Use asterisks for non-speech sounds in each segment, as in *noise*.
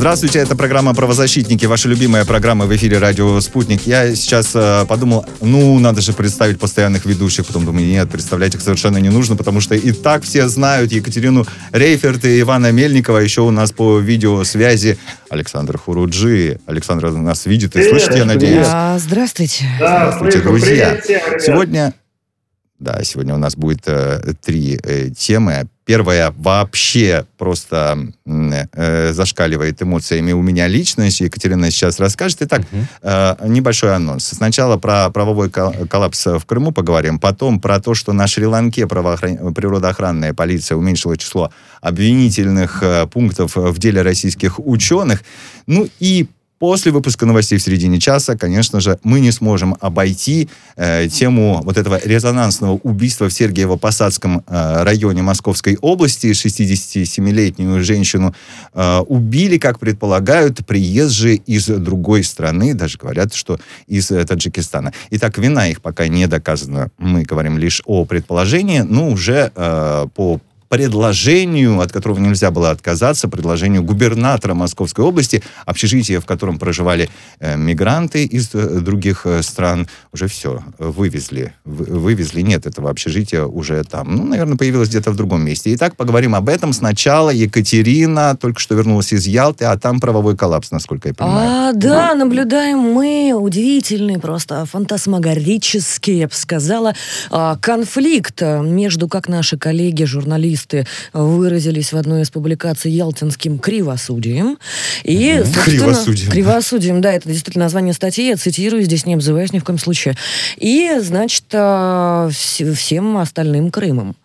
Здравствуйте, это программа «Правозащитники», ваша любимая программа в эфире радио «Спутник». Я сейчас э, подумал, ну, надо же представить постоянных ведущих, потом думаю, нет, представлять их совершенно не нужно, потому что и так все знают Екатерину Рейферт и Ивана Мельникова, еще у нас по видеосвязи Александр Хуруджи. Александр нас видит и слышит, я надеюсь. А, здравствуйте. Здравствуйте, друзья. Привет всем, ребят. Сегодня, да, сегодня у нас будет э, три э, темы. Первая вообще просто э, зашкаливает эмоциями у меня лично. Екатерина сейчас расскажет. Итак, э, небольшой анонс. Сначала про правовой кол- коллапс в Крыму поговорим, потом про то, что на Шри-Ланке правоохран- природоохранная полиция уменьшила число обвинительных э, пунктов в деле российских ученых. Ну и После выпуска новостей в середине часа, конечно же, мы не сможем обойти э, тему вот этого резонансного убийства в Сергиево-Посадском э, районе Московской области. 67-летнюю женщину э, убили, как предполагают, приезжие из другой страны, даже говорят, что из э, Таджикистана. Итак, вина их пока не доказана. Мы говорим лишь о предположении, но уже э, по предложению, от которого нельзя было отказаться, предложению губернатора Московской области, общежитие, в котором проживали э, мигранты из э, других э, стран, уже все, вывезли. Вы- вывезли. Нет этого общежития уже там. Ну, наверное, появилось где-то в другом месте. Итак, поговорим об этом. Сначала Екатерина только что вернулась из Ялты, а там правовой коллапс, насколько я понимаю. А, да, наблюдаем мы удивительный, просто фантасмагорический, я бы сказала, а, конфликт а, между, как наши коллеги-журналисты выразились в одной из публикаций, ялтинским кривосудием. И, Кривосудием. Кривосудием, да, это действительно название статьи, я цитирую, здесь не обзываюсь ни в коем случае. И, значит, а, вс- всем остальным Крымом.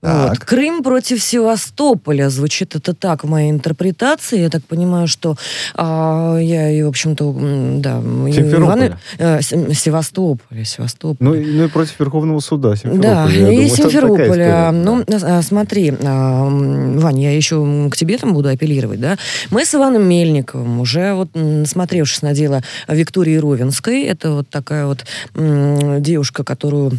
Вот. Крым против Севастополя. Звучит это так в моей интерпретации. Я так понимаю, что а, я и, в общем-то, да... Симферополя. Ивана- э, Севастополя, Севастополь. Ну, ну и против Верховного суда Симферополя. Да, я и думаю, Симферополя. Ну, да. а, смотри, а, Вань, я еще к тебе там буду апеллировать, да? Мы с Иваном Мельниковым, уже вот м, насмотревшись на дело Виктории Ровенской, это вот такая вот девушка, которую а,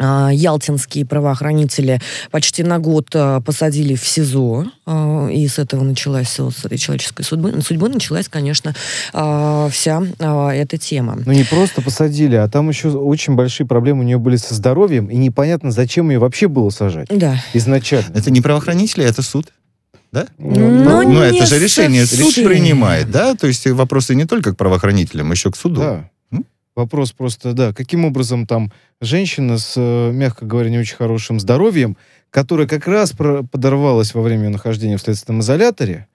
ялтинские правоохранители почти на год а, посадили в СИЗО, а, и с этого началась, вот с этой человеческой судьбы, судьбы началась, конечно, а, вся а, эта тема. Ну, не просто посадили, а там еще очень большие проблемы у нее были со здоровьем, и непонятно, зачем ее вообще было сажать Да. изначально. Это не правоохранители, это суд. Да? Ну, Ну, это не же решение совсем. суд принимает, да? То есть вопросы не только к правоохранителям, еще к суду. Да. Вопрос просто, да, каким образом там женщина с, э, мягко говоря, не очень хорошим здоровьем, которая как раз подорвалась во время нахождения в следственном изоляторе,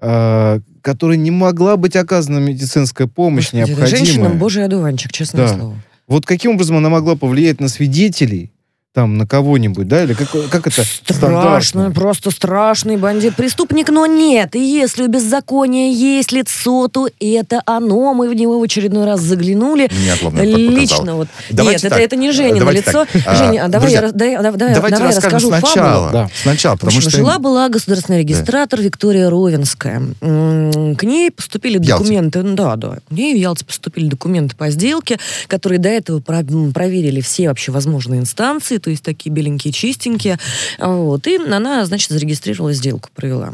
а, которой не могла быть оказана медицинская помощь Господи, необходимая. Женщина божий одуванчик, честное Да. слово. Вот каким образом она могла повлиять на свидетелей, там, на кого-нибудь, да, или как, как это Страшно, стандартно? просто страшный бандит, преступник, но нет. И если у беззакония есть лицо, то это оно. Мы в него в очередной раз заглянули. Отловно показал. Лично вот. Давайте нет, это, так, это не Женя давайте лицо. так. А, Женя, а давай, друзья, я, дай- давай, давай, я расскажу сначала. фабулу. Да. Сначала, потому общем, что... жила-была государственный регистратор Виктория Ровенская. К ней поступили документы, да, да, к ней в Ялте поступили документы по сделке, которые до этого проверили все вообще возможные инстанции, то есть такие беленькие, чистенькие. Вот. И она, значит, зарегистрировала сделку, провела.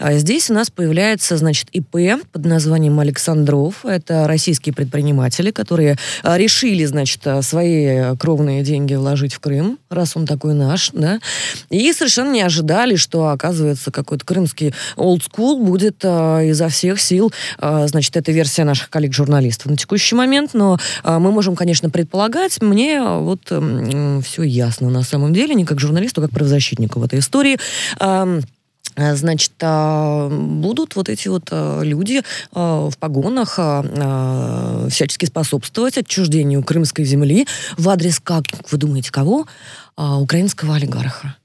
А Здесь у нас появляется, значит, ИП под названием Александров. Это российские предприниматели, которые а, решили, значит, а, свои кровные деньги вложить в Крым, раз он такой наш, да. И совершенно не ожидали, что, оказывается, какой-то крымский олдскул будет а, изо всех сил, а, значит, это версия наших коллег-журналистов на текущий момент, но а, мы можем, конечно, предполагать, мне вот все ясно на самом деле, не как журналисту, как правозащитнику в этой истории. А, Значит, а, будут вот эти вот а, люди а, в погонах а, а, всячески способствовать отчуждению крымской земли в адрес, как вы думаете, кого? А, Украинского олигарха.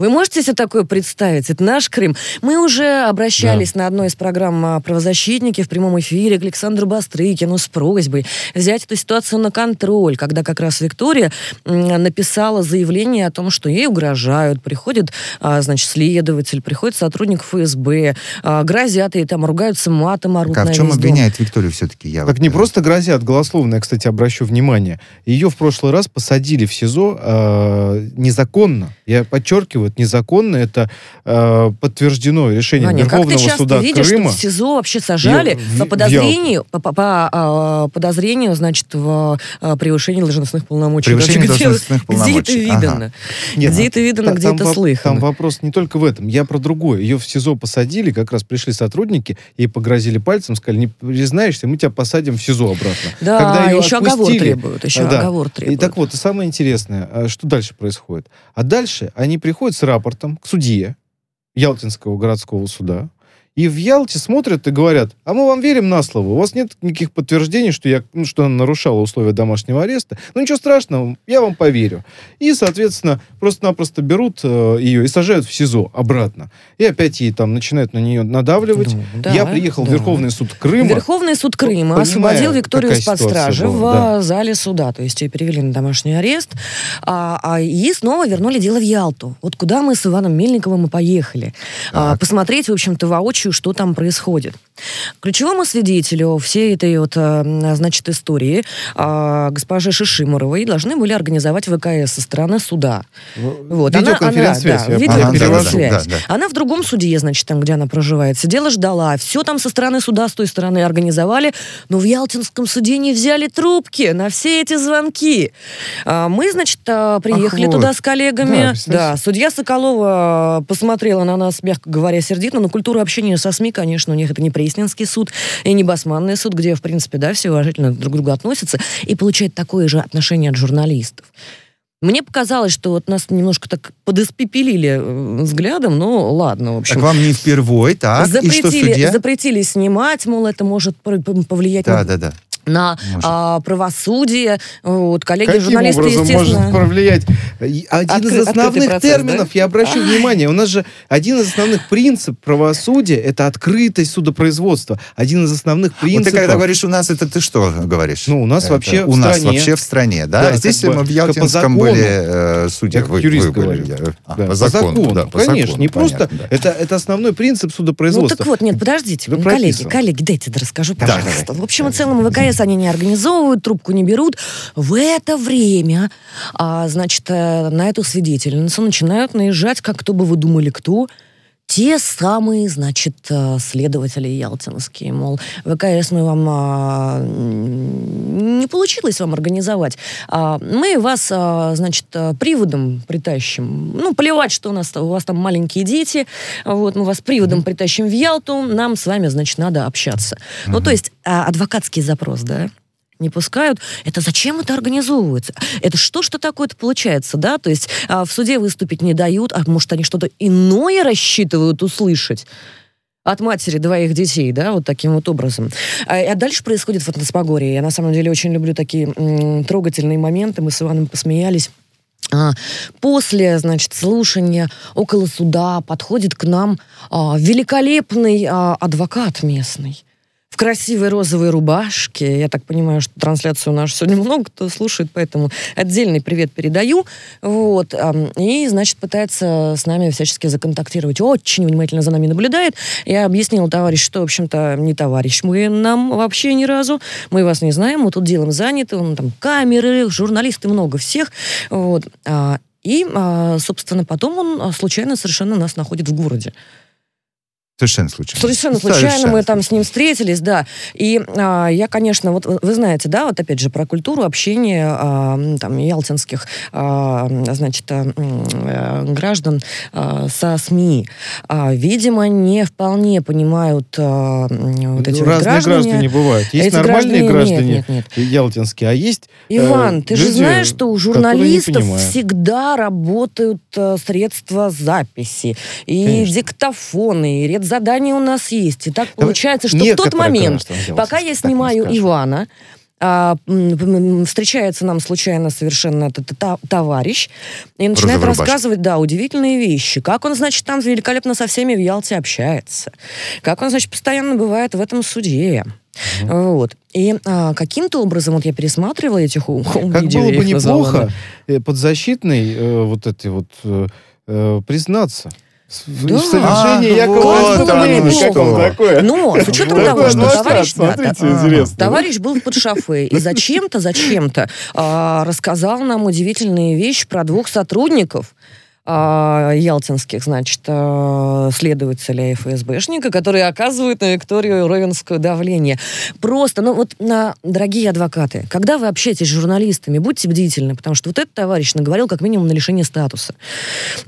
Вы можете себе такое представить? Это наш Крым. Мы уже обращались да. на одной из программ а, «Правозащитники» в прямом эфире к Александру Бастрыкину с просьбой взять эту ситуацию на контроль, когда как раз Виктория написала заявление о том, что ей угрожают, приходит, а, значит, следователь, приходит сотрудник ФСБ, а, грозят ей там, ругаются матом, орут а в чем обвиняет дом. Викторию все-таки? Я так вот, не да. просто грозят, голословно, я, кстати, обращу внимание. Ее в прошлый раз посадили в СИЗО э, незаконно. Я подчеркиваю, это незаконно, это э, подтверждено решением Ваня, Верховного как ты суда видишь, Крыма. Что в СИЗО вообще сажали в, по подозрению, по, по, по а, подозрению, значит, в а, превышении должностных полномочий. Превышение Даже, должностных где, полномочий. Где это видано? Ага. Нет, где это видано, где это слыхано? Там вопрос не только в этом. Я про другое. Ее в СИЗО посадили, как раз пришли сотрудники, ей погрозили пальцем, сказали, не признаешься, мы тебя посадим в СИЗО обратно. Да, Когда еще отпустили, оговор требуют. Еще да. оговор требуют. И так вот, и самое интересное, а что дальше происходит? А дальше они приходят с рапортом к судье Ялтинского городского суда, и в Ялте смотрят и говорят, а мы вам верим на слово, у вас нет никаких подтверждений, что, я, ну, что она нарушала условия домашнего ареста. Ну ничего страшного, я вам поверю. И, соответственно, просто-напросто берут э, ее и сажают в СИЗО обратно. И опять ей там начинают на нее надавливать. Да, я приехал да. в Верховный суд Крыма. Верховный суд Крыма вот, освободил Викторию из-под стражи была, в да. зале суда. То есть ее перевели на домашний арест. А, а, и снова вернули дело в Ялту. Вот куда мы с Иваном Мельниковым и поехали. А, посмотреть, в общем-то, воочию воочию, что там происходит. Ключевому свидетелю всей этой вот, э, значит, истории а, госпоже Шишиморовой должны были организовать ВКС со стороны суда. Вот. Видеоконференц-связь. Она, да, видеоконференц-связь. Да, да. Она в другом суде, значит, там, где она проживает, сидела, ждала. Все там со стороны суда, с той стороны организовали, но в Ялтинском суде не взяли трубки на все эти звонки. А, мы, значит, а, приехали Ах, туда вот. с коллегами. Да, да, судья Соколова посмотрела на нас, мягко говоря, сердито, но культура общения со СМИ, конечно, у них это не Пресненский суд и не Басманный суд, где, в принципе, да, все уважительно друг к другу относятся, и получают такое же отношение от журналистов. Мне показалось, что вот нас немножко так подоспепелили э, взглядом, но ладно, в общем. Так вам не впервой, так? Запретили, и что судья? запретили снимать, мол, это может повлиять да, на... Да, да, да на а, правосудие. Вот, коллеги Каким журналисты, образом естественно... может повлиять? Один Откры, из основных процесс, терминов, да? я обращу внимание, у нас же один из основных принципов правосудия – это открытость судопроизводства. Один из основных принципов... Вот ты когда говоришь «у нас», это ты что говоришь? Ну, у нас это вообще У нас вообще в стране, да? да Здесь мы в Ялтинском были э, судьи. Вы, говорит. А, да. По, закону, по закону, да, по конечно. Закону, не понятно, просто... Да. Это, это основной принцип судопроизводства. Ну, так вот, нет, подождите, коллеги, коллеги, дайте расскажу, пожалуйста. Да, в общем и целом, ВКС они не организовывают, трубку не берут. В это время, а, значит, э, на эту свидетельницу начинают наезжать, как кто бы вы думали, кто? Те самые, значит, э, следователи ялтинские, мол, ВКС мы вам а, не получилось вам организовать, а, мы вас, а, значит, э, приводом притащим. Ну, плевать, что у нас у вас там маленькие дети, вот, мы вас приводом притащим в Ялту, нам с вами, значит, надо общаться. Mm-hmm. Ну, то есть а, адвокатский запрос, да? Не пускают. Это зачем это организовывается? Это что что такое-то получается, да? То есть а, в суде выступить не дают, а может они что-то иное рассчитывают услышать? от матери двоих детей, да, вот таким вот образом. А, а дальше происходит фантасмагория. Я на самом деле очень люблю такие трогательные моменты. Мы с Иваном посмеялись. А, после, значит, слушания около суда подходит к нам а, великолепный а, адвокат местный в красивой розовой рубашке. Я так понимаю, что трансляцию нашу сегодня *laughs* много кто слушает, поэтому отдельный привет передаю. Вот. И, значит, пытается с нами всячески законтактировать. Очень внимательно за нами наблюдает. Я объяснила товарищ, что, в общем-то, не товарищ мы нам вообще ни разу. Мы вас не знаем, мы тут делом заняты. Он там камеры, журналисты, много всех. Вот. А, и, а, собственно, потом он случайно совершенно нас находит в городе. Совершенно случайно. Совершенно случайно Совершенно. мы там с ним встретились, да. И а, я, конечно, вот вы знаете, да, вот опять же про культуру общения а, там ялтинских, а, значит, а, граждан а, со СМИ. А, видимо, не вполне понимают а, вот эти Разные граждане. граждане бывают. Есть эти нормальные граждане, нет, нет, нет. ялтинские, а есть Иван, э, ты же знаешь, что у журналистов всегда работают э, средства записи и Конечно. диктофоны, и ред задания у нас есть. И так получается, что в тот момент, пока я снимаю Ивана, а, встречается нам случайно совершенно этот товарищ и начинает рассказывать, да, удивительные вещи. Как он, значит, там великолепно со всеми в Ялте общается. Как он, значит, постоянно бывает в этом суде. Mm-hmm. Вот. И а, каким-то образом, вот я пересматривала этих Как видео, было бы неплохо э, подзащитный э, вот эти вот э, э признаться да. в совершении а, якобы вот оно такое. Но с учетом того, что товарищ, да, да, товарищ был под шофе и зачем-то, зачем-то а, рассказал нам удивительные вещи про двух сотрудников, а, ялтинских, значит, а, следователя ФСБшника, которые оказывают на Викторию Ровенскую давление. Просто, ну вот, на, дорогие адвокаты, когда вы общаетесь с журналистами, будьте бдительны, потому что вот этот товарищ наговорил как минимум на лишение статуса.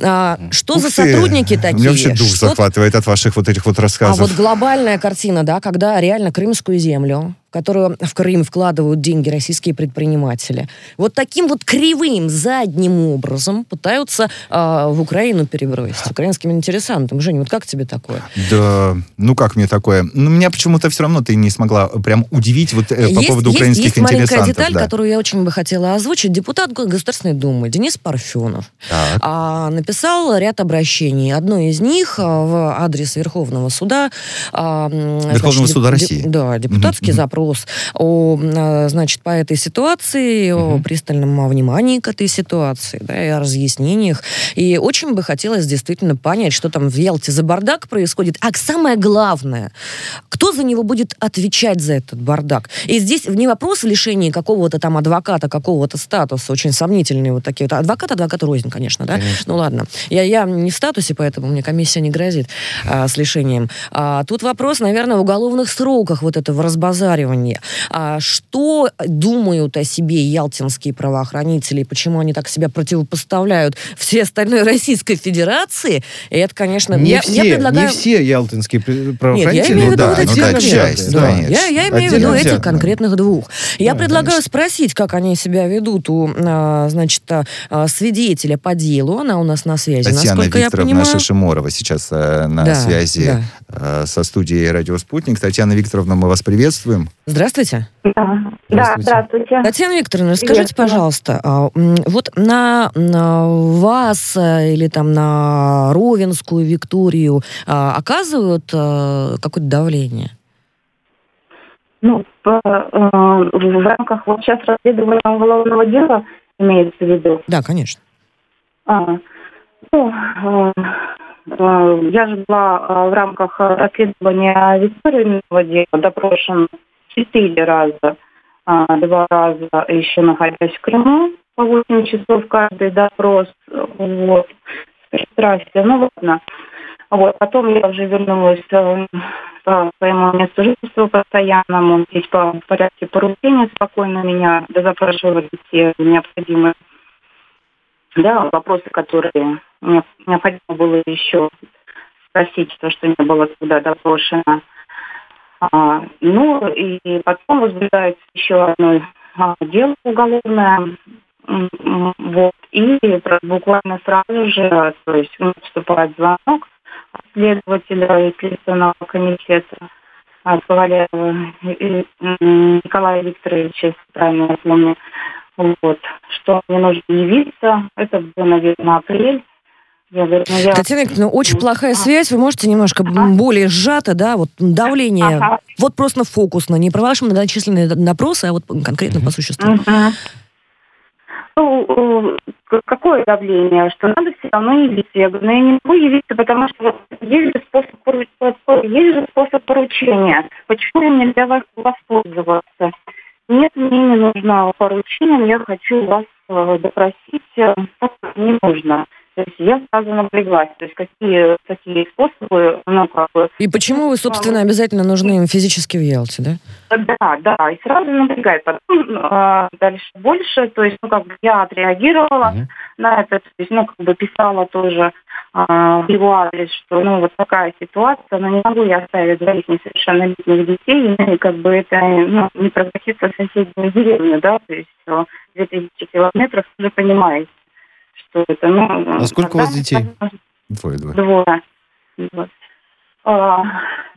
А, что Ух за ты. сотрудники такие? Мне вообще дух что... захватывает от ваших вот этих вот рассказов. А вот глобальная картина, да, когда реально крымскую землю которую в Крым вкладывают деньги российские предприниматели. Вот таким вот кривым задним образом пытаются э, в Украину перебросить украинским интересантам. Женя, вот как тебе такое? Да, ну как мне такое? Ну, меня почему-то все равно ты не смогла прям удивить вот э, по есть, поводу украинских есть, есть интересантов. маленькая деталь, да. которую я очень бы хотела озвучить. Депутат Государственной Думы Денис Парфенов а, написал ряд обращений. Одно из них а, в адрес Верховного суда. Верховного значит, суда России. Да, депутатский mm-hmm. запрос вопрос о, а, значит, по этой ситуации, угу. о пристальном внимании к этой ситуации, да, и о разъяснениях. И очень бы хотелось действительно понять, что там в Ялте за бардак происходит. А самое главное, кто за него будет отвечать за этот бардак? И здесь не вопрос в лишении какого-то там адвоката, какого-то статуса, очень сомнительные вот такие вот. Адвокат, адвокат рознь, конечно, да? Конечно. Ну ладно. Я, я не в статусе, поэтому мне комиссия не грозит а, с лишением. А, тут вопрос, наверное, в уголовных сроках вот этого разбазаривания расследование. А что думают о себе ялтинские правоохранители, почему они так себя противопоставляют всей остальной Российской Федерации, и это, конечно... Не, я, все, я предлагаю... не все ялтинские правоохранители. Нет, я имею в виду ну, вот ну, конкретных. Да, я, я имею в виду этих конкретных двух. Я да, предлагаю конечно. спросить, как они себя ведут у, а, значит, а, свидетеля по делу. Она у нас на связи, Татьяна насколько Викторовна я понимаю. Шишиморова сейчас э, на да, связи да. Э, со студией «Радио Спутник». Татьяна Викторовна, мы вас приветствуем. Здравствуйте. Да, да здравствуйте. Татьяна Викторовна, скажите, пожалуйста, а, вот на, на вас э, или там на Ровенскую Викторию а, оказывают а, какое-то давление? Ну, по, в рамках вот сейчас расследования уголовного дела имеется в виду? Да, конечно. А, ну, я же была в рамках расследования Виктории дела допрошена четыре раза, а, два раза еще находясь в Крыму, по 8 часов каждый допрос, вот, пристрастие, ну ладно. Вот, потом я уже вернулась э, по своему месту жительства постоянному. Здесь по порядке поручения спокойно меня дозапрашивали все необходимые да, вопросы, которые необходимо было еще спросить, то, что не было тогда допрошено. А, ну и потом возбуждается еще одно а, дело уголовное. Вот. И буквально сразу же, то есть поступает звонок следователя и Следственного комитета Ковалева Николая Викторовича, если правильно я помню, вот, что мне нужно явиться. Это было, наверное, апрель. Я говорю, ну, я... Татьяна Викторовна, очень плохая связь. Вы можете немножко ага. более сжато, да, вот давление. Ага. Вот просто фокусно, не про ваши многочисленные допросы, а вот конкретно по существу. Ага. Ну, какое давление? Что надо все равно явиться. Я говорю, ну я не могу явиться, потому что есть же способ, есть же способ поручения. Почему нельзя вас воспользоваться? Нет, мне не нужно поручение, я хочу вас э, допросить, э, не нужно. То есть я сразу напряглась. То есть какие такие способы, ну, как бы... И почему вы, собственно, обязательно нужны им физически в Ялте, да? Да, да, и сразу напрягает. Потом э, дальше больше, то есть, ну, как бы я отреагировала mm-hmm. на это, то есть, ну, как бы писала тоже э, в его адрес, что, ну, вот такая ситуация, но не могу я оставить двоих несовершеннолетних детей, и как бы это, ну, не прокатиться в соседнюю деревню, да, то есть 2000 километров, вы понимаете что это. Ну, а сколько у вас детей? Двое, двое. Двое. Вот. А,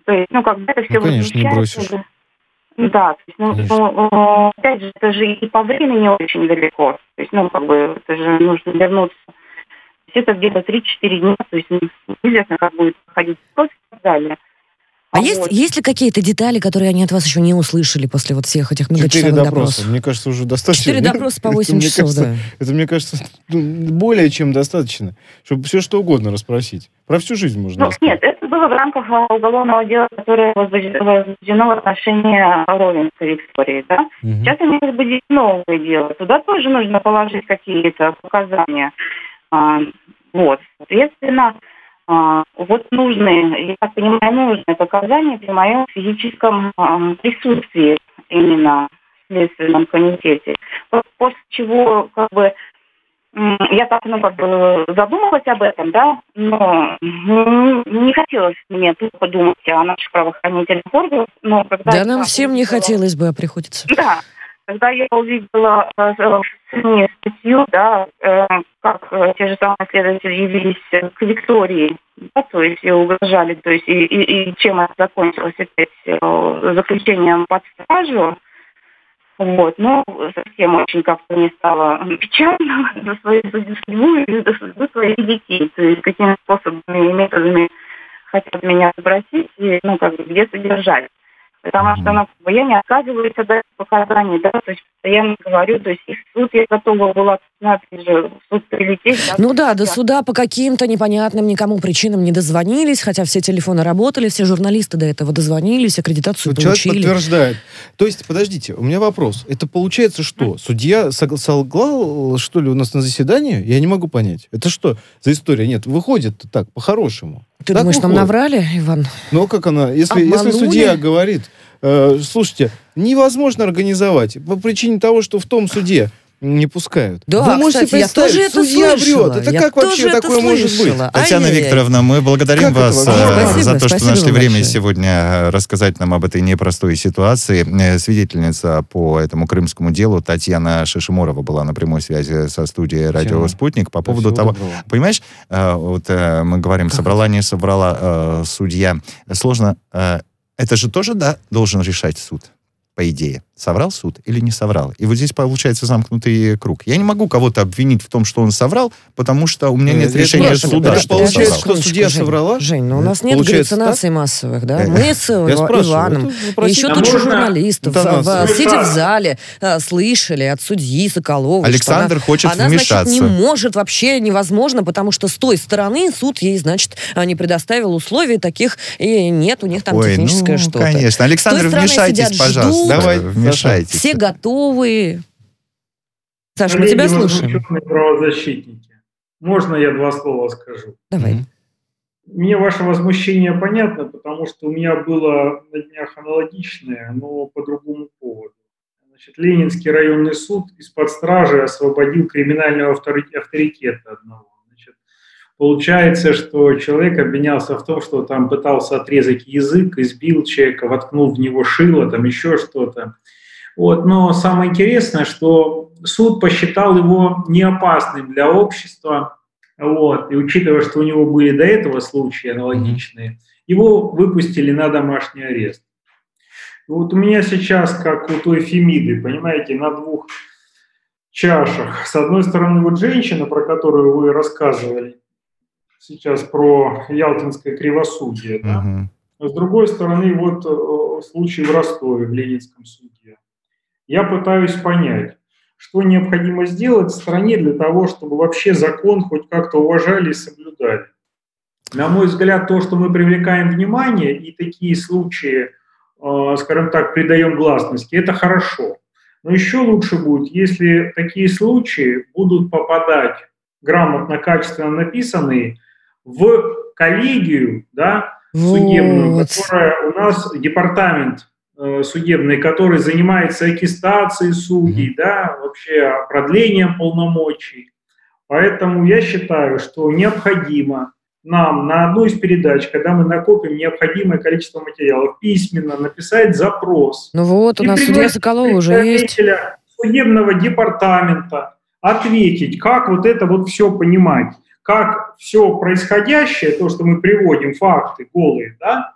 то есть, ну, как бы это все ну, конечно, не бросишь. Да, то есть, ну, ну, опять же, это же и по времени очень далеко. То есть, ну, как бы, это же нужно вернуться. То есть, это где-то 3-4 дня, то есть, ну, неизвестно, как будет проходить и так далее. А, есть, есть ли какие-то детали, которые они от вас еще не услышали после вот всех этих многочисленных Четыре допросов? Мне кажется, уже достаточно. Четыре допроса по 8 это, часов, кажется, да. Это, мне кажется, ну, более чем достаточно, чтобы все что угодно расспросить. Про всю жизнь можно ну, Нет, это было в рамках уголовного дела, которое возбуждено в отношении Ровенской Виктории. Да? Угу. Сейчас они возбудили новое дело. Туда тоже нужно положить какие-то показания. А, вот, соответственно, вот нужные, я так понимаю, нужные показания при моем физическом а, присутствии именно в Следственном комитете. После чего, как бы, я так, ну, как бы задумалась об этом, да, но не хотелось мне тупо думать о наших правоохранительных органах, но когда... Да нам всем не хотелось бы, а приходится. Да, когда я увидела э, в СМИ статью, да, э, как э, те же самые следователи явились к Виктории, да, то есть и угрожали, то есть и, и, и чем это закончилось опять заключением под стражу, вот, но совсем очень как-то не стало печально *laughs* за свою судьбу и за судьбу своих детей. То есть какими способами и методами хотят меня спросить и, ну, как бы, где содержать. Потому что ну, я не отказываюсь от показаний, да, то есть постоянно говорю, то есть и в суд я готова была, опять же, в суд прилететь. Да, ну да, до суда по каким-то непонятным никому причинам не дозвонились, хотя все телефоны работали, все журналисты до этого дозвонились, аккредитацию вот получили. Человек подтверждает. То есть, подождите, у меня вопрос. Это получается что? Судья солгал, что ли, у нас на заседании? Я не могу понять. Это что за история? Нет, выходит так, по-хорошему. Ты так думаешь, выходит. нам наврали, Иван? Ну, как она? Если, если судья говорит, э, слушайте, невозможно организовать по причине того, что в том суде не пускают. Да, Вы можете кстати, представить, я тоже это судья слышала. врет. Это я как вообще такое может быть? Татьяна Ай-яй-яй. Викторовна, мы благодарим как вас спасибо, за то, что нашли время большое. сегодня э, рассказать нам об этой непростой ситуации. Э, свидетельница по этому крымскому делу Татьяна Шишиморова была на прямой связи со студией «Радио Спутник» по поводу того... Доброго. Понимаешь, э, вот мы говорим, собрала, не собрала судья. Сложно... Это же тоже, да, должен решать суд, по идее соврал суд или не соврал. И вот здесь получается замкнутый круг. Я не могу кого-то обвинить в том, что он соврал, потому что у меня нет это решения нет, суда. Это что получается, что судья Жень, соврала? Жень, но ну, у нас нет получается галлюцинаций так? массовых, да? Мы с Иваном, еще тут же журналистов, да, сидя в зале, слышали от судьи Соколова, Александр она, хочет она, вмешаться. Значит, не может, вообще невозможно, потому что с той стороны суд ей, значит, не предоставил условий таких, и нет у них там Ой, техническое ну, что-то. конечно. Александр, вмешайтесь, пожалуйста. Давай, вмешайтесь. Все готовы. Саша, мы тебя слушаем. правозащитники. Можно я два слова скажу? Давай. Мне ваше возмущение понятно, потому что у меня было на днях аналогичное, но по другому поводу. Значит, Ленинский районный суд из-под стражи освободил криминального авторитета одного. Значит, получается, что человек обвинялся в том, что там пытался отрезать язык, избил человека, воткнул в него шило, там еще что-то. Вот. Но самое интересное, что суд посчитал его неопасным для общества, вот, и учитывая, что у него были до этого случаи аналогичные, его выпустили на домашний арест. вот у меня сейчас, как у той Фемиды, понимаете, на двух чашах. С одной стороны, вот женщина, про которую вы рассказывали сейчас, про ялтинское кривосудие, да? Uh-huh. с другой стороны, вот э, случай в Ростове, в Ленинском суде. Я пытаюсь понять, что необходимо сделать в стране для того, чтобы вообще закон хоть как-то уважали и соблюдали. На мой взгляд, то, что мы привлекаем внимание и такие случаи, э, скажем так, придаем гласности, это хорошо. Но еще лучше будет, если такие случаи будут попадать грамотно, качественно написанные в коллегию, да, судебную, вот. которая у нас департамент Э, судебный, который занимается аттестацией судей, mm-hmm. да, вообще продлением полномочий. Поэтому я считаю, что необходимо нам на одну из передач, когда мы накопим необходимое количество материалов, письменно написать запрос. Ну вот, у нас судья Соколова уже есть. судебного департамента ответить, как вот это вот все понимать, как все происходящее, то, что мы приводим, факты голые, да,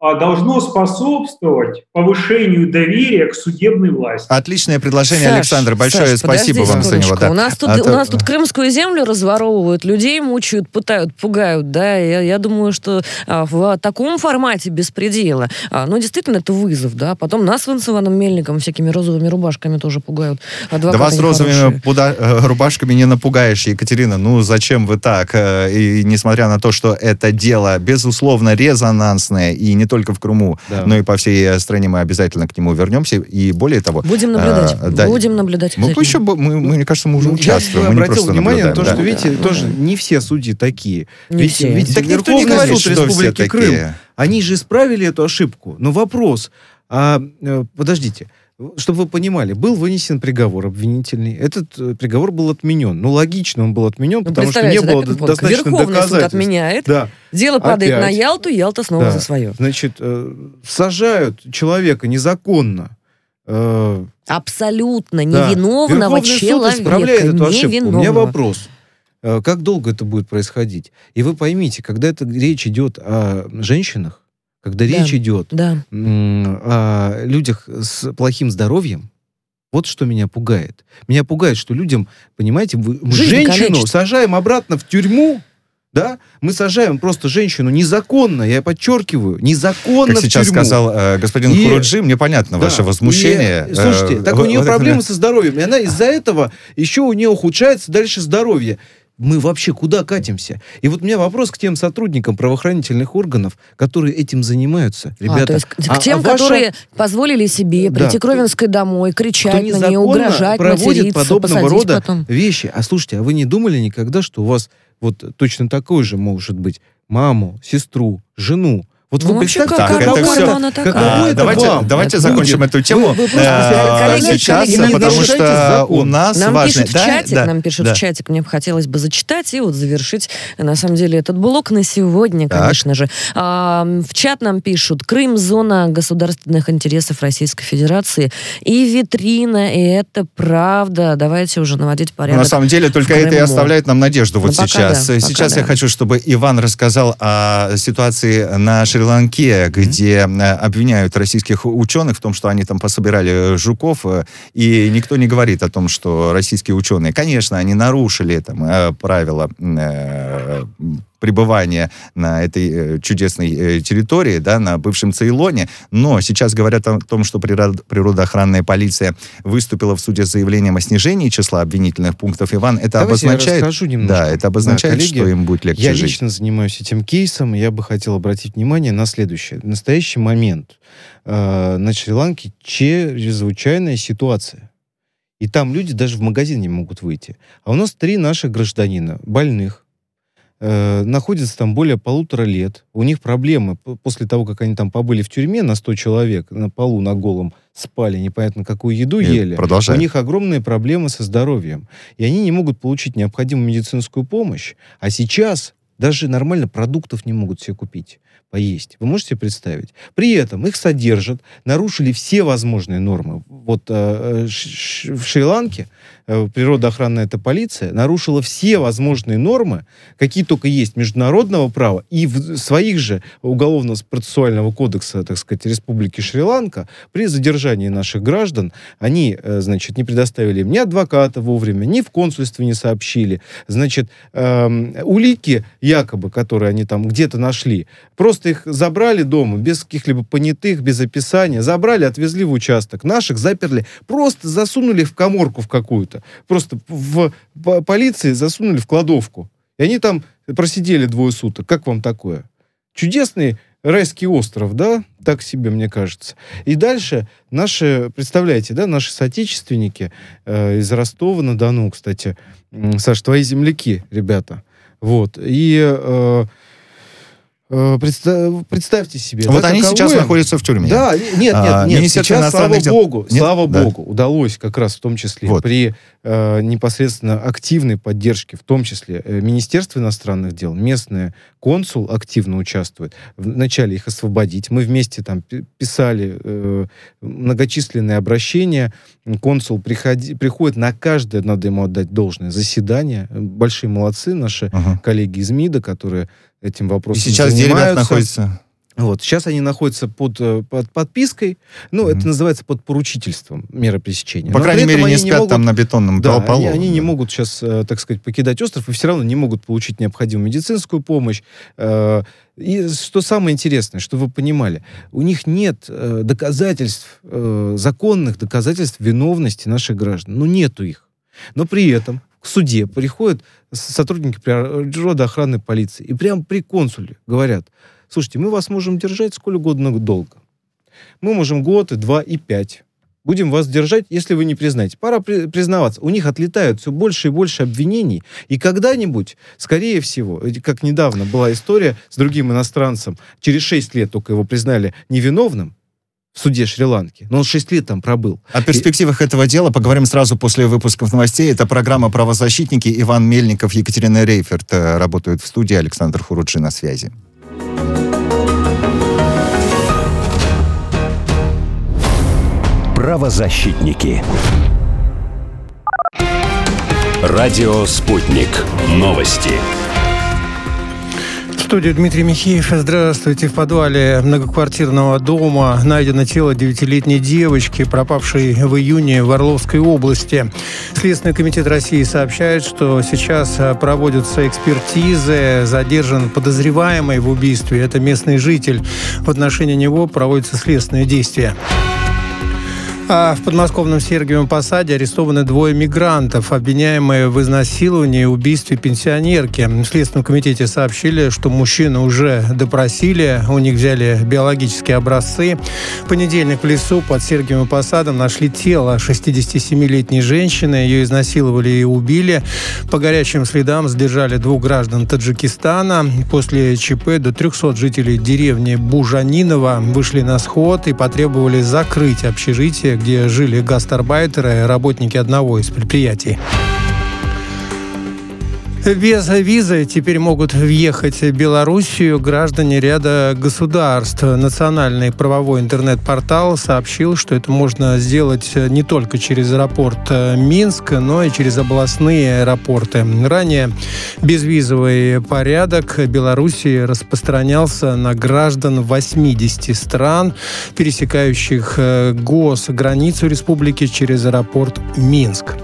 должно способствовать повышению доверия к судебной власти. Отличное предложение, Саш, Александр. Большое Саш, спасибо вам за него. да. У нас тут, А у то- нас тут крымскую землю разворовывают, людей мучают, пытают, пугают, да. Я, я думаю, что а, в таком формате беспредела, а, ну, действительно, это вызов, да. Потом нас с Иваном Мельником всякими розовыми рубашками тоже пугают. Да Адвокаты вас розовыми пуда- э, рубашками не напугаешь, Екатерина. Ну, зачем вы так? Э, И несмотря на то, что это дело, безусловно, резонансное, и не только в Крыму, Да. но и по всей стране мы обязательно к нему вернемся. И более того... Будем наблюдать. а, да. Будем наблюдать. Мы, еще, мы, мы, мне кажется, мы уже Ну, участвуем. Я мы не обратил просто внимание на то, что, да. видите, Да, тоже не все судьи такие. Не ведь, все. ведь Так никто не говорит, суд что Республики Крым, такие. они же исправили эту ошибку. Но вопрос, а, э, подождите, чтобы вы понимали, был вынесен приговор обвинительный. Этот э, приговор был отменен. Ну, логично он был отменен, Ну, потому что не да, было вот достаточно Верховный суд доказательств. отменяет, Да. дело падает Опять. на Ялту, Ялта снова Да. за свое. Значит, э, сажают человека незаконно. э, Абсолютно Да. невиновного Верховный суд человека. исправляет эту ошибку. У меня невиновного. вопрос. Э, Как долго это будет происходить? И вы поймите, когда это речь идет о женщинах, когда Да. речь идет Да. о людях с плохим здоровьем, вот что меня пугает. Меня пугает, что людям, понимаете, мы Жизнь женщину калечит. сажаем обратно в тюрьму, да? Мы сажаем просто женщину незаконно, я подчеркиваю, незаконно Как в сейчас тюрьму. сказал э, господин И- Хуруджи, мне понятно Да. ваше возмущение. И, слушайте, Э, так у нее вот- проблемы со здоровьем. И она из-за этого еще у нее ухудшается дальше здоровье. Мы вообще куда катимся? И вот у меня вопрос к тем сотрудникам правоохранительных органов, которые этим занимаются. Ребята, а, то есть к, а- тем, а ваша- которые позволили себе Да. прийти к Ровенской домой, кричать на нее, угрожать, проводит подобного рода потом. вещи. А слушайте, а вы не думали никогда, что у вас вот точно такой же может быть маму, сестру, жену? Вот Ну, вы представьте, как- каково это она такая? А, это давайте вам давайте будет? закончим эту тему Вы- вы просто, э, коллеги, сейчас, коллеги, потому что у нас Нам важно... пишут в Да, чатик, да, нам пишут да. в чатик, мне бы хотелось бы зачитать и вот завершить, на самом деле, этот блок на сегодня, Так. конечно же. А, в чат нам пишут, Крым – зона государственных интересов Российской Федерации и витрина, и это правда. Давайте уже наводить порядок. На самом деле только это и оставляет нам надежду вот Ну, пока сейчас. да, сейчас да. я хочу, чтобы Иван рассказал о ситуации на Шри-Ланке, где э, обвиняют российских ученых в том, что они там пособирали жуков, э, и никто не говорит о том, что российские ученые, конечно, они нарушили там э, правила э, пребывания на этой э, чудесной э, территории, да, на бывшем Цейлоне, но сейчас говорят о том, что природ- природоохранная полиция выступила в суде с заявлением о снижении числа обвинительных пунктов. Иван, это Давайте я обозначает... расскажу немножко. Да, это обозначает, Да, коллеги, что им будет легче Я жить. лично занимаюсь этим кейсом, и я бы хотел обратить внимание на следующее. В настоящий момент э, на Шри-Ланке чрезвычайная ситуация. И там люди даже в магазин не могут выйти. А у нас три наших гражданина, больных, э, находятся там более полутора лет. У них проблемы после того, как они там побыли в тюрьме на 100 человек, на полу, на голом, спали, непонятно какую еду И ели. продолжай. У них огромные проблемы со здоровьем. И они не могут получить необходимую медицинскую помощь. А сейчас даже нормально продуктов не могут себе купить, поесть. Вы можете себе представить? При этом их содержат, нарушили все возможные нормы. Вот э, э, Ш- Ш- в Шри-Ланке э, природоохранная эта полиция нарушила все возможные нормы, какие только есть международного права, и в своих же уголовно-процессуального кодекса, так сказать, Республики Шри-Ланка при задержании наших граждан они, э, значит, не предоставили им ни адвоката вовремя, ни в консульстве не сообщили. Значит, эм, улики якобы, которые они там где-то нашли, просто их забрали дома без каких-либо понятых, без описания, забрали, отвезли в участок. Наших заперли, просто засунули в коморку в какую-то. Просто в по- полиции засунули в кладовку. И они там просидели двое суток. Как вам такое? Чудесный райский остров, да? Так себе, мне кажется. И дальше наши, представляете, да, наши соотечественники э, из Ростова-на-Дону, кстати, м, Саш, твои земляки, ребята. Вот. И э, э, представ- представьте себе. Вот да, они сейчас каковое- находятся в тюрьме. Да, нет, нет, А, нет. Министерство Сейчас, слава дел- богу, Нет? слава Да. богу, удалось как раз в том числе Вот. при э, непосредственно активной поддержке, в том числе э, Министерства иностранных дел, местный консул активно участвует. Вначале их освободить. Мы вместе там пи- писали э, многочисленные обращения. Консул приходи, приходит на каждое, надо ему отдать должное, заседание. Большие молодцы наши Ага. коллеги из МИДа, которые этим И вопросом сейчас где ребята занимаются. находятся? Вот. Сейчас они находятся под, э, под подпиской. Ну, Мгм. это называется под поручительством меры пресечения. По Но крайней мере, не спят могут- там на бетонном да, полу. они, они не да. могут сейчас, э, так сказать, покидать остров, и все равно не могут получить необходимую медицинскую помощь. Э, И что самое интересное, что вы понимали, у них нет доказательств, законных доказательств виновности наших граждан. Ну, нету их. Но при этом к суде приходят сотрудники природоохранной полиции и прямо при консуле говорят, слушайте, мы вас можем держать сколь угодно долго. Мы можем год, и два, и пять. Будем вас держать, если вы не признаете. Пора при- признаваться. У них отлетают все больше и больше обвинений. И когда-нибудь, скорее всего, как недавно была история с другим иностранцем, через 6 лет только его признали невиновным в суде Шри-Ланки. Но он 6 лет там пробыл. О перспективах этого дела поговорим сразу после выпусков новостей. Это программа «Правозащитники». Иван Мельников, Екатерина Рейферт э, работают в студии. Александр Хуруджи на связи. Правозащитники. Радио «Спутник». Новости. Студии Дмитрий Михеев. Здравствуйте. В подвале многоквартирного дома найдено тело девятилетней девочки, пропавшей в июне в Орловской области. Следственный комитет России сообщает, что сейчас проводятся экспертизы. Задержан подозреваемый в убийстве. Это местный житель. В отношении него проводятся следственные действия. А в подмосковном Сергиевом Посаде арестованы двое мигрантов, обвиняемые в изнасиловании и убийстве пенсионерки. В Следственном комитете сообщили, что мужчину уже допросили, у них взяли биологические образцы. В понедельник в лесу под Сергиевым Посадом нашли тело 67-летней женщины. Ее изнасиловали и убили. По горячим следам задержали двух граждан Таджикистана. После ЧП до 300 жителей деревни Бужанинова вышли на сход и потребовали закрыть общежитие, где жили гастарбайтеры, работники одного из предприятий. Без визы теперь могут въехать в Белоруссию граждане ряда государств. Национальный правовой интернет-портал сообщил, что это можно сделать не только через аэропорт э, Минск, но и через областные аэропорты. Ранее безвизовый порядок Белоруссии распространялся на граждан 80 стран, пересекающих э, госграницу республики через аэропорт Минск.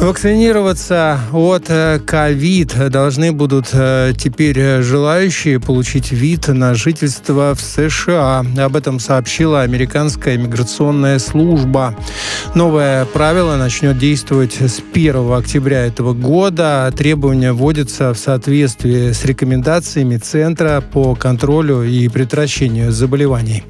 Вакцинироваться от э, ковид должны будут э, теперь э, желающие получить вид на жительство в США. Об этом сообщила американская миграционная служба. Новое правило начнет действовать с 1 октября этого года. Требования вводятся в соответствии с рекомендациями Центра по контролю и предотвращению заболеваний.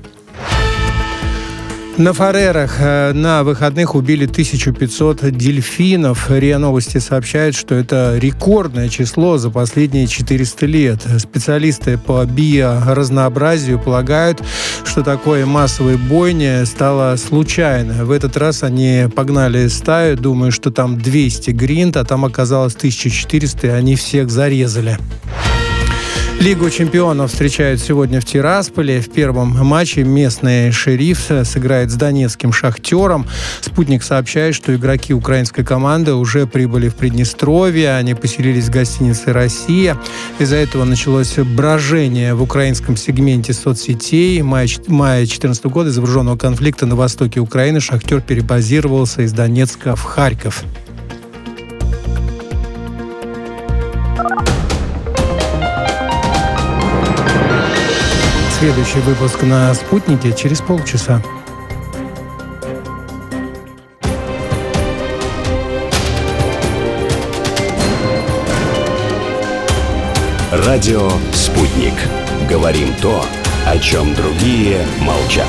На Фарерах э, на выходных убили 1500 дельфинов. РИА Новости сообщает, что это рекордное число за последние 400 лет. Специалисты по биоразнообразию полагают, что такое массовой бойни стало случайно. В этот раз они погнали стаю, думая, что там 200 гринт, а там оказалось 1400, и они всех зарезали. Лигу чемпионов встречают сегодня в Тирасполе. В первом матче местный шериф сыграет с донецким шахтером. Спутник сообщает, что игроки украинской команды уже прибыли в Приднестровье. Они поселились в гостинице «Россия». Из-за этого началось брожение в украинском сегменте соцсетей. Мая 2014 года из вооруженного конфликта на востоке Украины шахтер перебазировался из Донецка в Харьков. Следующий выпуск на «Спутнике» через полчаса. Радио «Спутник». Говорим то, о чем другие молчат.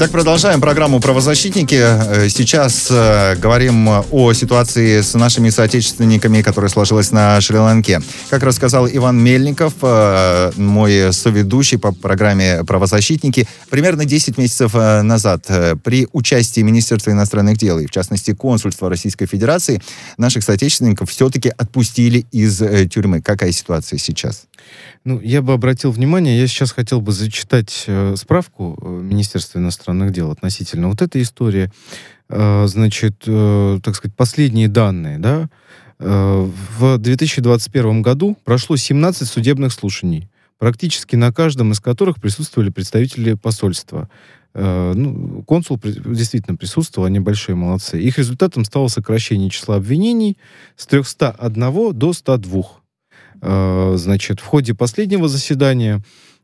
Так, продолжаем программу «Правозащитники». Э, сейчас э, говорим о ситуации с нашими соотечественниками, которая сложилась на Шри-Ланке. Как рассказал Иван Мельников, э, мой соведущий по программе «Правозащитники», примерно 10 месяцев э, назад э, при участии Министерства иностранных дел и, в частности, консульства Российской Федерации, наших соотечественников все-таки отпустили из э, тюрьмы. Какая ситуация сейчас? Ну, я бы обратил внимание, я сейчас хотел бы зачитать э, справку э, Министерства иностранных дел относительно вот этой истории. Э, значит, э, так сказать, последние данные, да, Э, в 2021 году прошло 17 судебных слушаний, практически на каждом из которых присутствовали представители посольства. Э, ну, консул действительно присутствовал, они большие молодцы. Их результатом стало сокращение числа обвинений с 301 до 102. Э, Значит, в ходе последнего заседания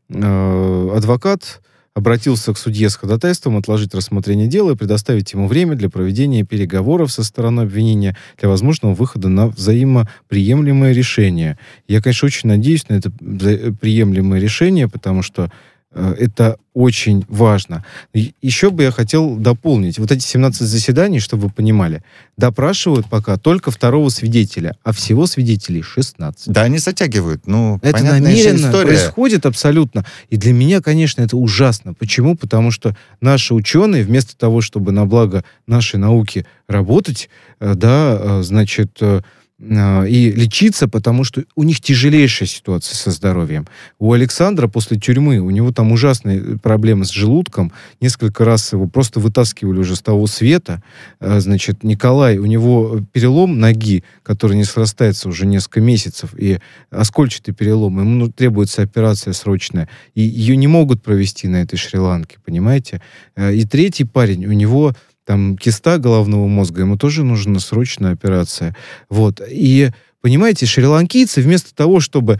э, адвокат обратился к судье с ходатайством отложить рассмотрение дела и предоставить ему время для проведения переговоров со стороной обвинения для возможного выхода на взаимоприемлемое решение. Я, конечно, очень надеюсь на это приемлемое решение, потому что это очень важно. Еще бы я хотел дополнить. Вот эти 17 заседаний, чтобы вы понимали, допрашивают пока только второго свидетеля, а всего свидетелей 16. Да, они затягивают. Ну, Это намеренно история. происходит абсолютно. И для меня, конечно, это ужасно. Почему? Потому что наши ученые, вместо того, чтобы на благо нашей науки работать, э, да, э, значит, э, э, и лечиться, потому что у них тяжелейшая ситуация со здоровьем. У Александра после тюрьмы, у него там ужасные проблемы с желудком, несколько раз его просто вытаскивали уже с того света. Э, Значит, Николай, у него перелом ноги, который не срастается уже несколько месяцев, и оскольчатый перелом, ему ну, требуется операция срочная, и ее не могут провести на этой Шри-Ланке, понимаете? Э, И третий парень, у него там киста головного мозга, ему тоже нужна срочная операция. Вот. И, понимаете, шри-ланкийцы вместо того, чтобы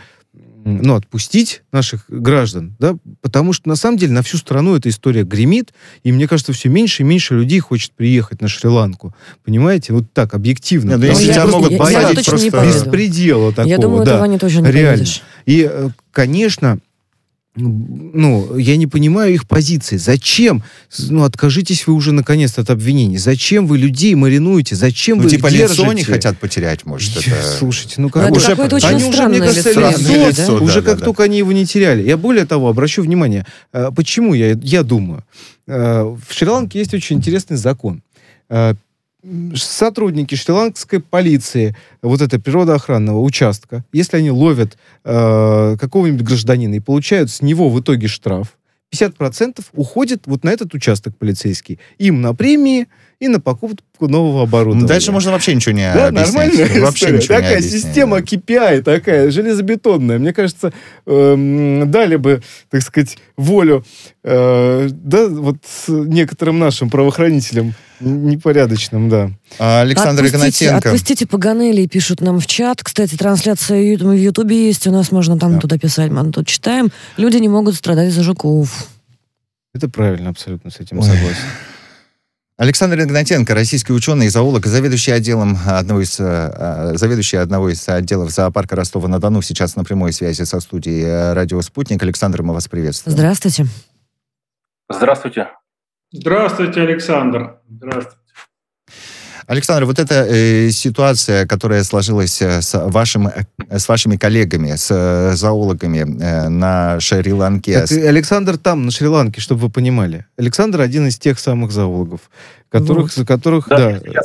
ну, отпустить наших граждан, да, потому что на самом деле на всю страну эта история гремит, и мне кажется, все меньше и меньше людей хочет приехать на Шри-Ланку. Понимаете, вот так, объективно. Нет, ну, если тебя просто могут я- боятся я посадить точно не просто... поеду. беспредела такого, Я думаю, да. этого не тоже не реально. поедешь. И, э, конечно, ну, я не понимаю их позиции. Зачем? Ну, откажитесь вы уже наконец от обвинений. Зачем вы людей маринуете? Зачем Ну, вы типа их лицо не хотят потерять, может, Я- это... Слушайте, ну Ну, как это уже- какое-то очень они уже, мне кажется, лицо, лицо, лицо, уже да, как да, только они его не теряли. Я более того обращу внимание, э, почему я, я думаю. Э, В Шри-Ланке есть очень интересный закон. Сотрудники шри-ланкской полиции, вот это природоохранного участка, если они ловят э, какого-нибудь гражданина и получают с него в итоге штраф, 50% уходит вот на этот участок полицейский. Им на премии и на покупку нового оборудования. Дальше можно вообще ничего не Да, объяснять. нормальная Вообще история. ничего не Такая объяснять, система. KPI, такая железобетонная. Мне кажется, эм, дали бы, так сказать, волю э, да, вот некоторым нашим правоохранителям непорядочным, да. А, Александр отпустите, Игнатенко. отпустите Паганелли, пишут нам в чат. Кстати, трансляция в Ютубе есть, у нас можно там Да. туда писать, мы тут читаем. Люди не могут страдать из-за жуков. Это правильно, абсолютно с этим Ой. согласен. Александр Игнатенко, российский ученый, зоолог, заведующий отделом одного из, э, заведующий одного из отделов зоопарка Ростова-на-Дону, сейчас на прямой связи со студией э, «Радио Спутник». Александр, мы вас приветствуем. Здравствуйте. Здравствуйте. Здравствуйте, Александр. Здравствуйте. Александр, вот эта э, ситуация, которая сложилась э, с, вашим, э, с вашими коллегами, с э, зоологами э, на Шри-Ланке, Так, Александр там, на Шри-Ланке, чтобы вы понимали. Александр один из тех самых зоологов, которых, за которых да, слышал.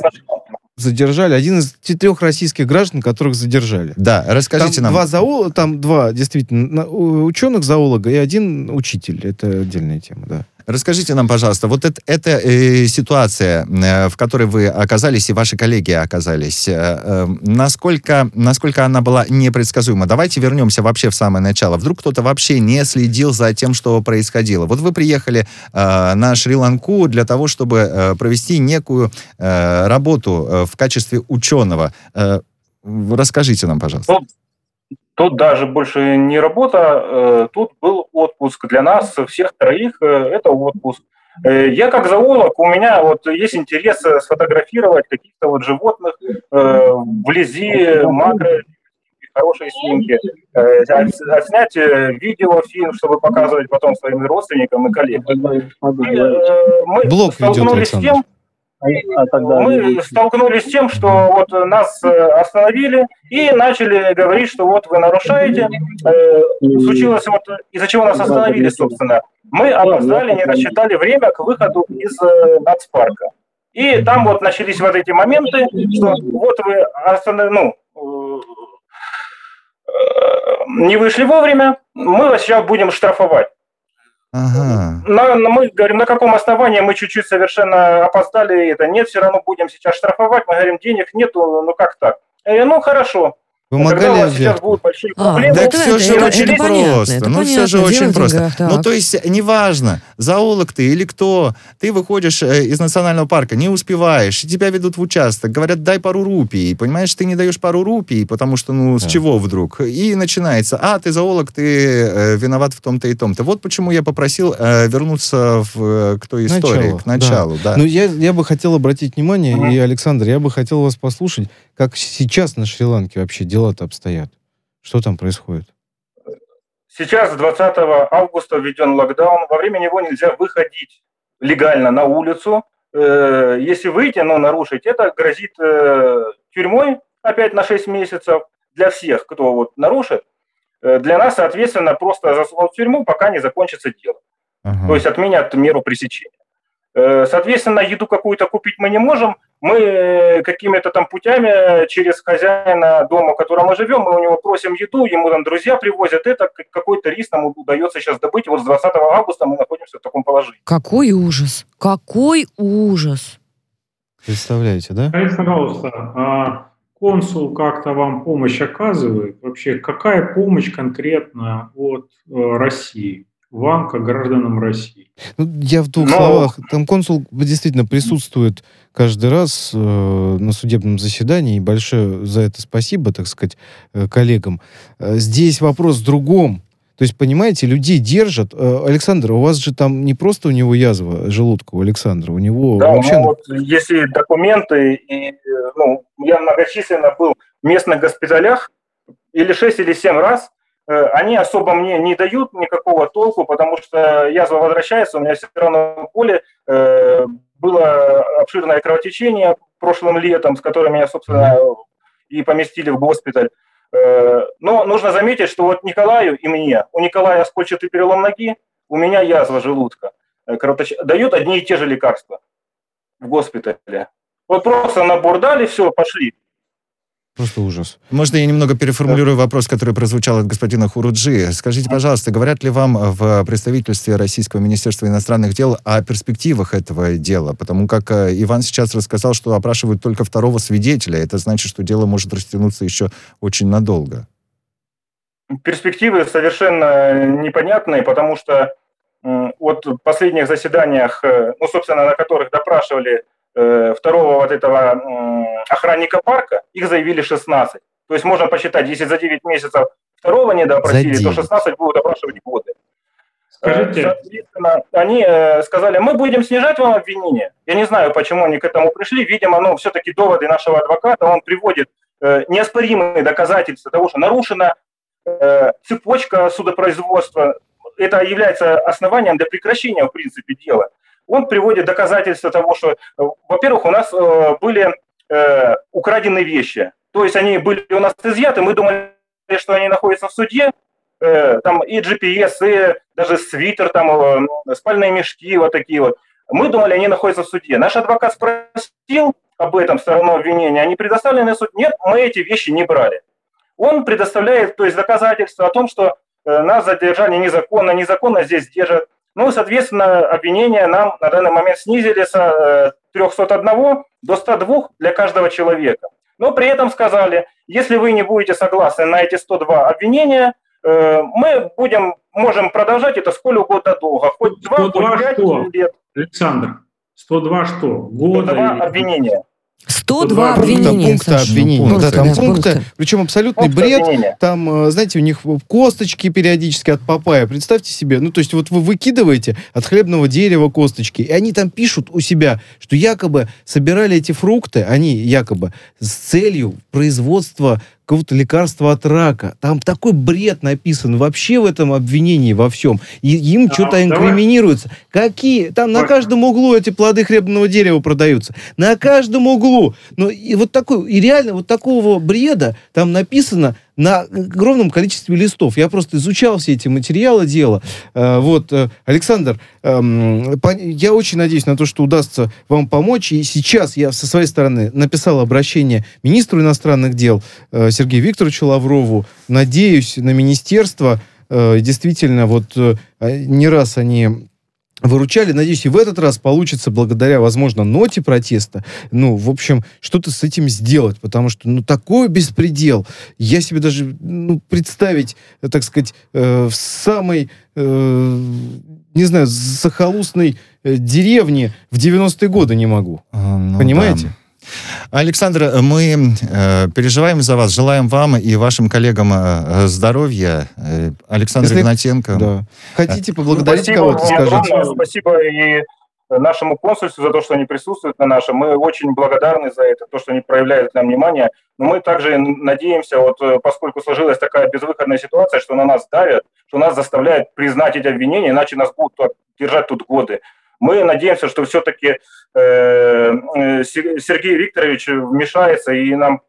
задержали. Один из трех российских граждан, которых задержали. Да, расскажите там нам. Два зоо... там два действительно на- у- ученых зоолога и один учитель. Это отдельная тема, да. Расскажите нам, пожалуйста, вот эт- эта э, ситуация, э, в которой вы оказались и ваши коллеги оказались, э, э, насколько, насколько она была непредсказуема? Давайте вернемся вообще в самое начало. Вдруг кто-то вообще не следил за тем, что происходило. Вот вы приехали э, на Шри-Ланку для того, чтобы э, провести некую э, работу э, в качестве ученого. Э, расскажите нам, пожалуйста. Тут даже больше не работа, э, тут был отпуск. Для нас всех троих э, это отпуск. Э, Я как зоолог, у меня вот есть интерес сфотографировать каких-то вот животных вблизи макро хорошие снимки, отснять видеофильм, чтобы показывать потом своим родственникам и коллегам. И, мы Блок ведет столкнулись с Александр. тем, мы столкнулись с тем, что вот нас э, остановили и начали говорить, что вот вы нарушаете. Э, Случилось вот из-за чего нас остановили, собственно. Мы опоздали, не рассчитали время к выходу из э, нацпарка. И там вот начались вот эти моменты, что вот вы останов- ну, не вышли вовремя, мы вас сейчас будем штрафовать. Ага. На, мы говорим, на каком основании мы чуть-чуть совершенно опоздали, это нет, все равно будем сейчас штрафовать. Мы говорим, денег нету, ну как так? Я говорю, ну хорошо. Тогда у вас сейчас будут большие А, проблемы. Так это- все это- же это очень понятно, просто. это ну, все понятно. же Дело очень просто. деньгах, Ну, то есть, неважно, зоолог ты или кто, ты выходишь э, из национального парка, не успеваешь, и тебя ведут в участок, говорят, дай пару рупий. Понимаешь, ты не даешь пару рупий, потому что, ну, с Да. чего вдруг? И начинается, а, ты зоолог, ты э, виноват в том-то и том-то. Вот почему я попросил э, вернуться в, э, к той истории, Начало, к началу. Да. Ну, я, я бы хотел обратить внимание, и, Александр, я бы хотел вас послушать, как сейчас на Шри-Ланке вообще дела-то обстоят. Что там происходит? Сейчас, с 20 августа, введен локдаун. Во время него нельзя выходить легально на улицу. Э, Если выйти, но нарушить, это грозит э, тюрьмой опять на 6 месяцев для всех, кто вот нарушит. Э, Для нас, соответственно, просто засунут в тюрьму, пока не закончится дело. Ага. То есть отменят меру пресечения. Э, Соответственно, еду какую-то купить мы не можем. Мы э, какими-то там путями через хозяина дома, в котором мы живем, мы у него просим еду, ему там друзья привозят. Это какой-то рис нам удается сейчас добыть. И вот с 20 августа мы находимся в таком положении. Какой ужас! Какой ужас! Представляете, да? Скажите, пожалуйста, а консул как-то вам помощь оказывает? Вообще, какая помощь конкретно от э, России? Вам, как гражданам России? Ну, я в двух Но- словах. Там консул действительно присутствует каждый раз э, на судебном заседании. И большое за это спасибо, так сказать, э, коллегам. Э, здесь вопрос в другом. То есть, понимаете, людей держат. Э, Александр, у вас же там не просто у него язва желудка, у Александра, у него Да, вообще... ну, вот, если документы, и, ну, я многочисленно был в местных госпиталях, или 6, или 7 раз, они особо мне не дают никакого толку, потому что язва возвращается, у меня все равно боли. Э, Было обширное кровотечение прошлым летом, с которым меня, собственно, и поместили в госпиталь. Э, Но нужно заметить, что вот Николаю и мне, у Николая оскольчатый перелом ноги, у меня язва желудка. Э, кровоточ- Дают одни и те же лекарства в госпитале. Вот просто набор дали, все, пошли. Просто ужас. Можно я немного переформулирую вопрос, который прозвучал от господина Хуруджи? Скажите, пожалуйста, говорят ли вам в представительстве Российского Министерства иностранных дел о перспективах этого дела? Потому как э, Иван сейчас рассказал, что опрашивают только второго свидетеля. Это значит, что дело может растянуться еще очень надолго. Перспективы совершенно непонятные, потому что в последних заседаниях, э, ну, собственно, на которых допрашивали второго вот этого охранника парка, их заявили 16. То есть можно посчитать, если за 9 месяцев второго не допросили, то 9. 16 будут допрашивать годы. Э, Скажите, Соответственно, они э, сказали, мы будем снижать вам обвинение. Я не знаю, почему они к этому пришли. Видимо, ну, все-таки доводы нашего адвоката, он приводит э, неоспоримые доказательства того, что нарушена э, цепочка судопроизводства. Это является основанием для прекращения, в принципе, дела. Он приводит доказательства того, что, э, во-первых, у нас э, были э, украдены вещи. То есть они были у нас изъяты, мы думали, что они находятся в суде, там и GPS, и даже свитер, там спальные мешки, вот такие вот. Мы думали, они находятся в суде. Наш адвокат спросил об этом сторону обвинения, они предоставлены в суд. Нет, мы эти вещи не брали. Он предоставляет, то есть доказательства о том, что нас задержали незаконно, незаконно здесь держат. Ну, соответственно, обвинения нам на данный момент снизили с э, 301 до 102 для каждого человека. Но при этом сказали, если вы не будете согласны на эти 102 обвинения, э, мы будем, можем продолжать это сколь угодно долго, хоть 2, 102 хоть 5 что? лет, Александр, 102 что? Года 102 или- обвинения. 102 102 обвинения. пункта Саша. обвинения. Пункты, да, там да, пункты, пункты. причем абсолютный Пункты бред. обвинения. Там, э, знаете, у них косточки периодически от папая. Представьте себе, ну, то есть вот вы выкидываете от хлебного дерева косточки, и они там пишут у себя, что якобы собирали эти фрукты, они якобы с целью производства какого-то лекарства от рака. Там такой бред написан вообще в этом обвинении во всем. И им Да, что-то инкриминируется. Какие? Там на каждом углу эти плоды хлебного дерева продаются. На каждом углу. Ну, и вот такой, и реально вот такого бреда там написано на огромном количестве листов. Я просто изучал все эти материалы дела. Э, вот, э, Александр, эм, я очень надеюсь на то, что удастся вам помочь. И сейчас я со своей стороны написал обращение министру иностранных дел э, Сергею Викторовичу Лаврову. Надеюсь на министерство. Действительно, вот э, не раз они выручали. Надеюсь, и в этот раз получится благодаря, возможно, ноте протеста. Ну, в общем, что-то с этим сделать, потому что, ну, такой беспредел. Я себе даже, ну, представить, э, так сказать, э, в самой, э, не знаю, захолустной э, деревне в 90-е годы не могу. А, ну Понимаете? да. Александр, мы э, переживаем за вас, желаем вам и вашим коллегам э, здоровья. Э, Александр Если- Игнатенко. Да. Хотите поблагодарить Спасибо кого-то, скажите. огромное. Спасибо и нашему консульству за то, что они присутствуют на нашем. Мы очень благодарны за это, то, что они проявляют нам внимание. Но мы также надеемся, вот э, поскольку сложилась такая безвыходная ситуация, что на нас давят, что нас заставляют признать эти обвинения, иначе нас будут держать тут годы. Мы надеемся, что все-таки Сергей Викторович вмешается и нам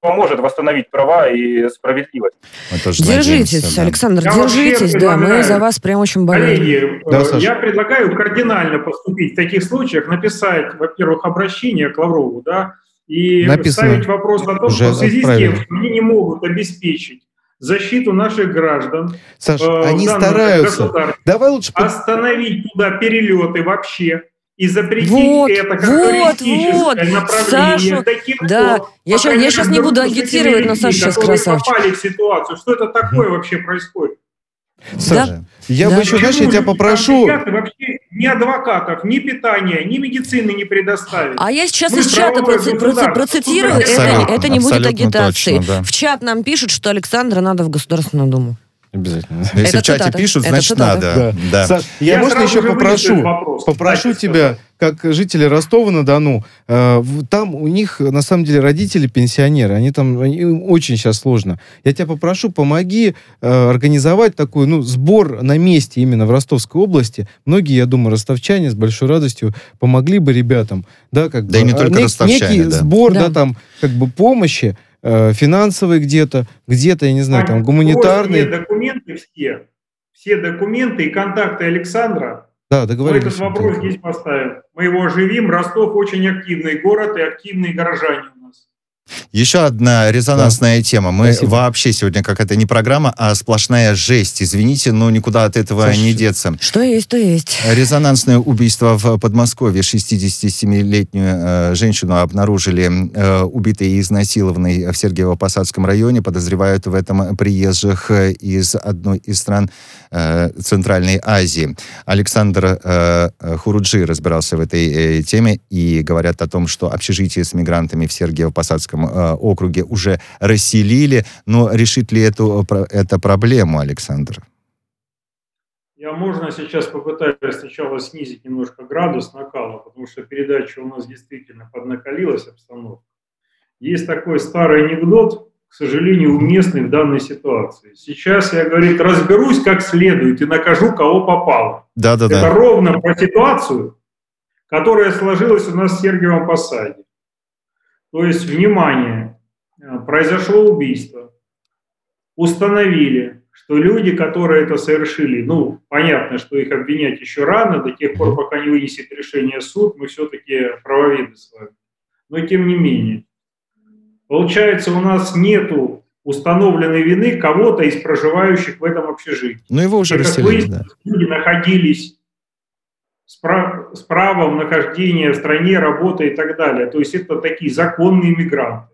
поможет восстановить права и справедливость. Держитесь, надеемся, да. Александр, Я держитесь, да, мы за вас прям очень болеем. Коллеги, Да, э, Саша. я предлагаю кардинально поступить в таких случаях, написать, во-первых, обращение к Лаврову, да, и Написано. ставить вопрос о том, Уже что в связи отправили. с тем, что они не могут обеспечить защиту наших граждан, Саш, э, они стараются. Давай лучше... остановить туда перелеты вообще и запретить Вот, это как вот, туристическое вот. направление. Сашу, Таких да. вот, Я крайней я мере, не буду агитировать, но Саша которые красавчик. попали в ситуацию. Что это такое вообще происходит? Саша, я Да. бы еще, знаешь, я тебя попрошу... вообще ни адвокатов, ни питания, ни медицины не предоставили. А я сейчас Мы из чата проци- проци- процитирую, это, Абсолютно, это не будет агитацией. точно, да. В чат нам пишут, что Александра надо в Государственную Думу. Обязательно. Если Это в чате цитата. пишут, Это значит цитата. надо. Да. Саш, я, Я можно еще попрошу, попрошу Кстати тебя, как жителя Ростова-на-Дону, э, там у них на самом деле родители пенсионеры, они там им очень сейчас сложно. Я тебя попрошу, помоги э, организовать такой, ну, сбор на месте именно в Ростовской области. Многие, я думаю, ростовчане с большой радостью помогли бы ребятам, да, как Да бы, и не а, только нек- ростовчане, некий да. сбор, да. Да. там, как бы помощи э, финансовой где-то, где-то, я не знаю, там Все гуманитарной. документы все, все документы и контакты Александра, Да, мы договорились. этот вопрос здесь поставим. Мы его оживим. Ростов очень активный город и активные горожане. Еще одна резонансная тема. Мы Спасибо. вообще сегодня какая-то не программа, а сплошная жесть. Извините, но никуда от этого Саша, не деться. Что есть, то есть. Резонансное убийство в Подмосковье. 67-летнюю э, женщину обнаружили э, убитой и изнасилованной в Сергиево-Посадском районе. Подозревают в этом приезжих э, из одной из стран э, Центральной Азии. Александр э, Хуруджи разбирался в этой э, теме и говорят о том, что общежитие с мигрантами в Сергиево-Посадском э, округе уже расселили. Но решит ли эту, про- это проблему, Александр? Я можно сейчас попытаюсь сначала снизить немножко градус накала, потому что передача у нас действительно поднакалилась обстановка. Есть такой старый анекдот, к сожалению, уместный в данной ситуации. Сейчас я, говорит, разберусь как следует и накажу, кого попало. Это Да-да-да. ровно про ситуацию, которая сложилась у нас в Сергиевом Посаде. То есть, внимание, э, произошло убийство, установили, что люди, которые это совершили, ну, понятно, что их обвинять еще рано, до тех пор, пока не вынесет решение суд, мы все-таки правоведы с вами. Но тем не менее, получается, у нас нету установленной вины кого-то из проживающих в этом общежитии. Ну, его уже И, расселили, да. люди находились с, прав- с правом нахождения в стране, работы и так далее. То есть это такие законные мигранты.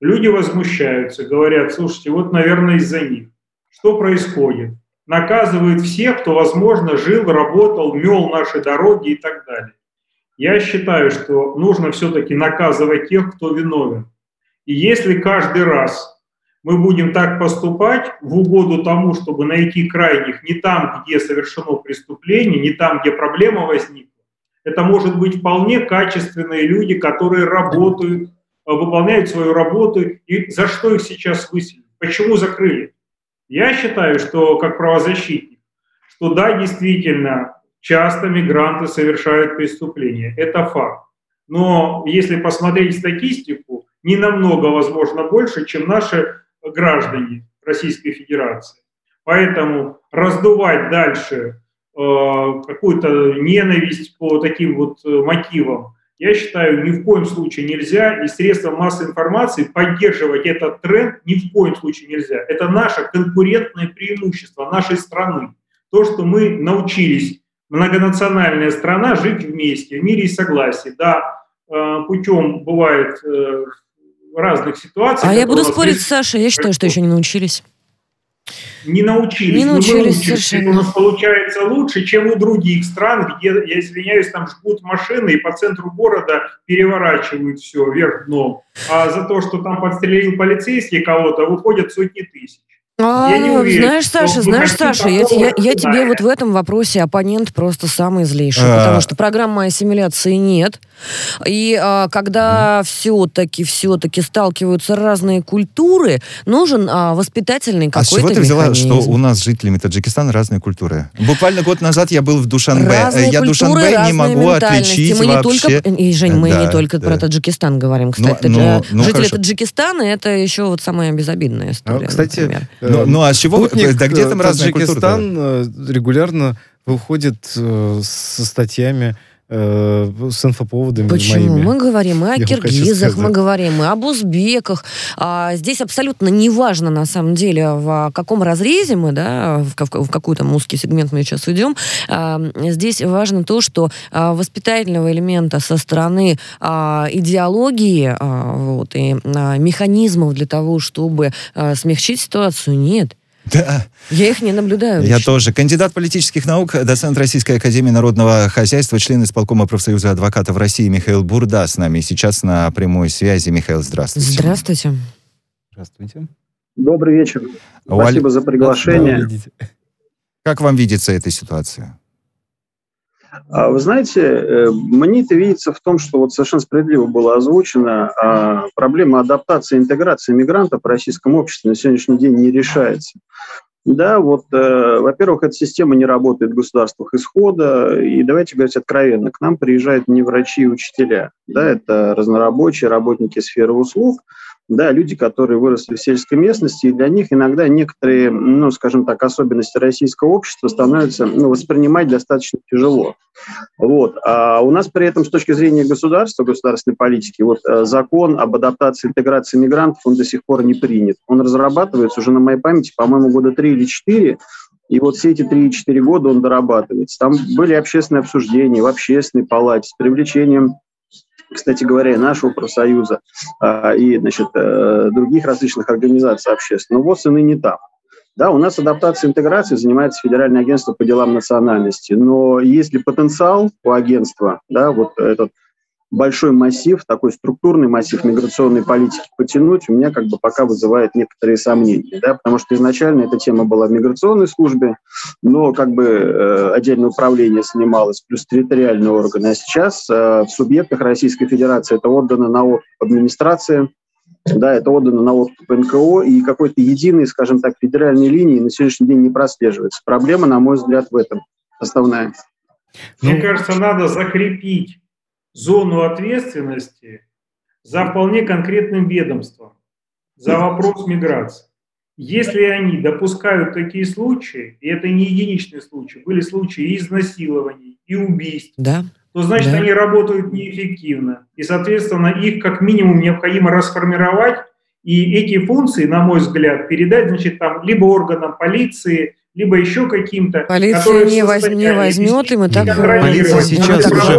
Люди возмущаются, говорят, слушайте, вот, наверное, из-за них. Что происходит? Наказывают всех, кто, возможно, жил, работал, мел наши дороги и так далее. Я считаю, что нужно все-таки наказывать тех, кто виновен. И если каждый раз мы будем так поступать в угоду тому, чтобы найти крайних не там, где совершено преступление, не там, где проблема возникла, это может быть вполне качественные люди, которые работают, э, выполняют свою работу. И за что их сейчас выселили? Почему закрыли? Я считаю, что как правозащитник, что да, действительно, часто мигранты совершают преступления. Это факт. Но если посмотреть статистику, не намного, возможно, больше, чем наши граждане Российской Федерации. Поэтому раздувать дальше Э, какую-то ненависть по таким вот э, мотивам, я считаю, ни в коем случае нельзя, и средством массовой информации поддерживать этот тренд ни в коем случае нельзя. Это наше конкурентное преимущество нашей страны. То, что мы научились, многонациональная страна, жить вместе, в мире и согласии. Да, э, путем бывает разных ситуаций. А я буду спорить с Сашей, я считаю, что еще не научились не научились. Не научились совершенно. У нас получается лучше, чем у других стран, где, я извиняюсь, там жгут машины и по центру города переворачивают все вверх дном. А за то, что там подстрелил полицейский кого-то, выходят сотни тысяч. А, я не уверен, знаешь, Саша, знаешь, Саша, я, я, я тебе вот в этом вопросе оппонент просто самый злейший, а... потому что программы ассимиляции нет. И а, когда mm. все-таки, все-таки сталкиваются разные культуры, нужен а, воспитательный какой-то А с чего ты взяла, что у нас с жителями Таджикистана разные культуры? Буквально год назад я был в Душанбе. Разные я культуры, Душанбе не могу отличить мы не вообще... Только, и, Жень, мы да, не только да. про Таджикистан говорим, кстати. Ну, ну, ну, Жители хорошо. Таджикистана это еще вот самая безобидная история, а, Кстати, например. Ну, ну а с чего? Путник, да где там культуры? Таджикистан регулярно выходит э, со статьями э, с инфоповодами Почему? моими. Мы говорим и о Я киргизах, мы говорим и об узбеках. А, здесь абсолютно неважно, на самом деле, в каком разрезе мы, да, в, в, в какой там узкий сегмент мы сейчас уйдем. А, здесь важно то, что а, воспитательного элемента со стороны а, идеологии а, вот, и а, механизмов для того, чтобы а, смягчить ситуацию, нет. *laughs* Да. Я их не наблюдаю. Я тоже. Кандидат политических наук, доцент Российской Академии Народного Хозяйства, член исполкома профсоюза адвокатов России Михаил Бурда с нами сейчас на прямой связи. Михаил, здравствуйте. Здравствуйте. Здравствуйте. Добрый вечер. Спасибо за приглашение. Как вам видится эта ситуация? А, вы знаете, э, мне это видится в том, что вот совершенно справедливо было озвучено, а проблема адаптации и интеграции мигрантов в российском обществе на сегодняшний день не решается. Да, вот, э, во-первых, эта система не работает в государствах исхода, и давайте говорить откровенно, к нам приезжают не врачи и учителя, да, это разнорабочие, работники сферы услуг, да, люди, которые выросли в сельской местности, и для них иногда некоторые, ну, скажем так, особенности российского общества становятся ну, воспринимать достаточно тяжело. Вот. А у нас при этом с точки зрения государства, государственной политики, вот э, закон об адаптации интеграции мигрантов, он до сих пор не принят. Он разрабатывается уже на моей памяти, по-моему, года три или четыре, и вот все эти 3-4 года он дорабатывается. Там были общественные обсуждения в общественной палате с привлечением кстати говоря, нашего профсоюза, а, и значит, э, других различных организаций общественных. Но ВОЗ и ныне там. Да, у нас адаптацией и интеграцией занимается Федеральное агентство по делам национальности. Но есть ли потенциал у агентства, да, вот этот большой массив, такой структурный массив миграционной политики потянуть, у меня как бы пока вызывает некоторые сомнения, да, потому что изначально эта тема была в миграционной службе, но как бы э, отдельное управление снималось, плюс территориальные органы, а сейчас э, в субъектах Российской Федерации это отдано на администрации, да, это отдано на откуп НКО, и какой-то единой, скажем так, федеральной линии на сегодняшний день не прослеживается. Проблема, на мой взгляд, в этом основная. Мне кажется, надо закрепить зону ответственности за вполне конкретным ведомством, за вопрос миграции. Если они допускают такие случаи, и это не единичные случаи, были случаи и изнасилований, и убийств, да. то значит да. они работают неэффективно. И, соответственно, их как минимум необходимо расформировать, и эти функции, на мой взгляд, передать, значит, там либо органам полиции, либо еще каким-то. Полиция не, воз, не возьмет, и мы так... Полиция сейчас уже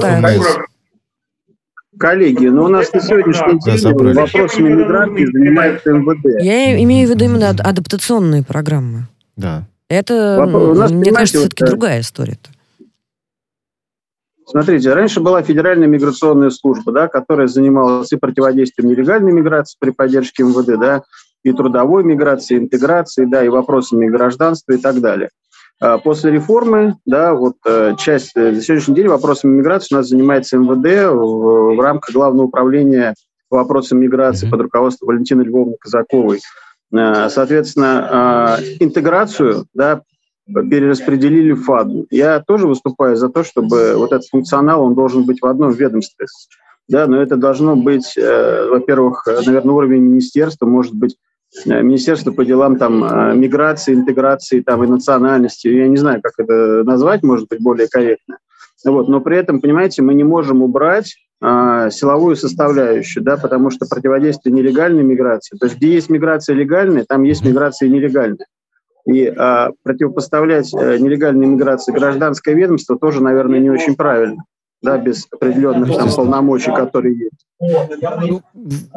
Коллеги, но у нас на сегодняшний день вопросами миграции занимается МВД. Я имею в виду именно адаптационные программы. Да. Это, Вопрос, мне кажется, все-таки вот, другая история. -то. Смотрите, раньше была Федеральная миграционная служба, да, которая занималась и противодействием нелегальной миграции при поддержке МВД, да, и трудовой миграции, интеграции, да, и вопросами гражданства и так далее. А после реформы, да, вот э, часть, э, на сегодняшний день вопросами миграции у нас занимается МВД в, в рамках Главного управления вопросами миграции под руководством Валентины Львовны Казаковой. Э, соответственно, интеграцию, да, перераспределили ФАДу. Я тоже выступаю за то, чтобы вот этот функционал, он должен быть в одном ведомстве. Да, но это должно быть, во-первых, наверное, уровень министерства, может быть, Э, Министерство по делам там, э, миграции, интеграции там, и национальности. Я не знаю, как это назвать, может быть, более корректно. Вот, но при этом, понимаете, мы не можем убрать а, силовую составляющую, да, потому что противодействие нелегальной миграции, то есть где есть миграция легальная, там есть миграция нелегальная. И а, противопоставлять а, нелегальной миграции гражданское ведомство тоже, наверное, не очень правильно да, без определенных там, полномочий, которые есть. Ну,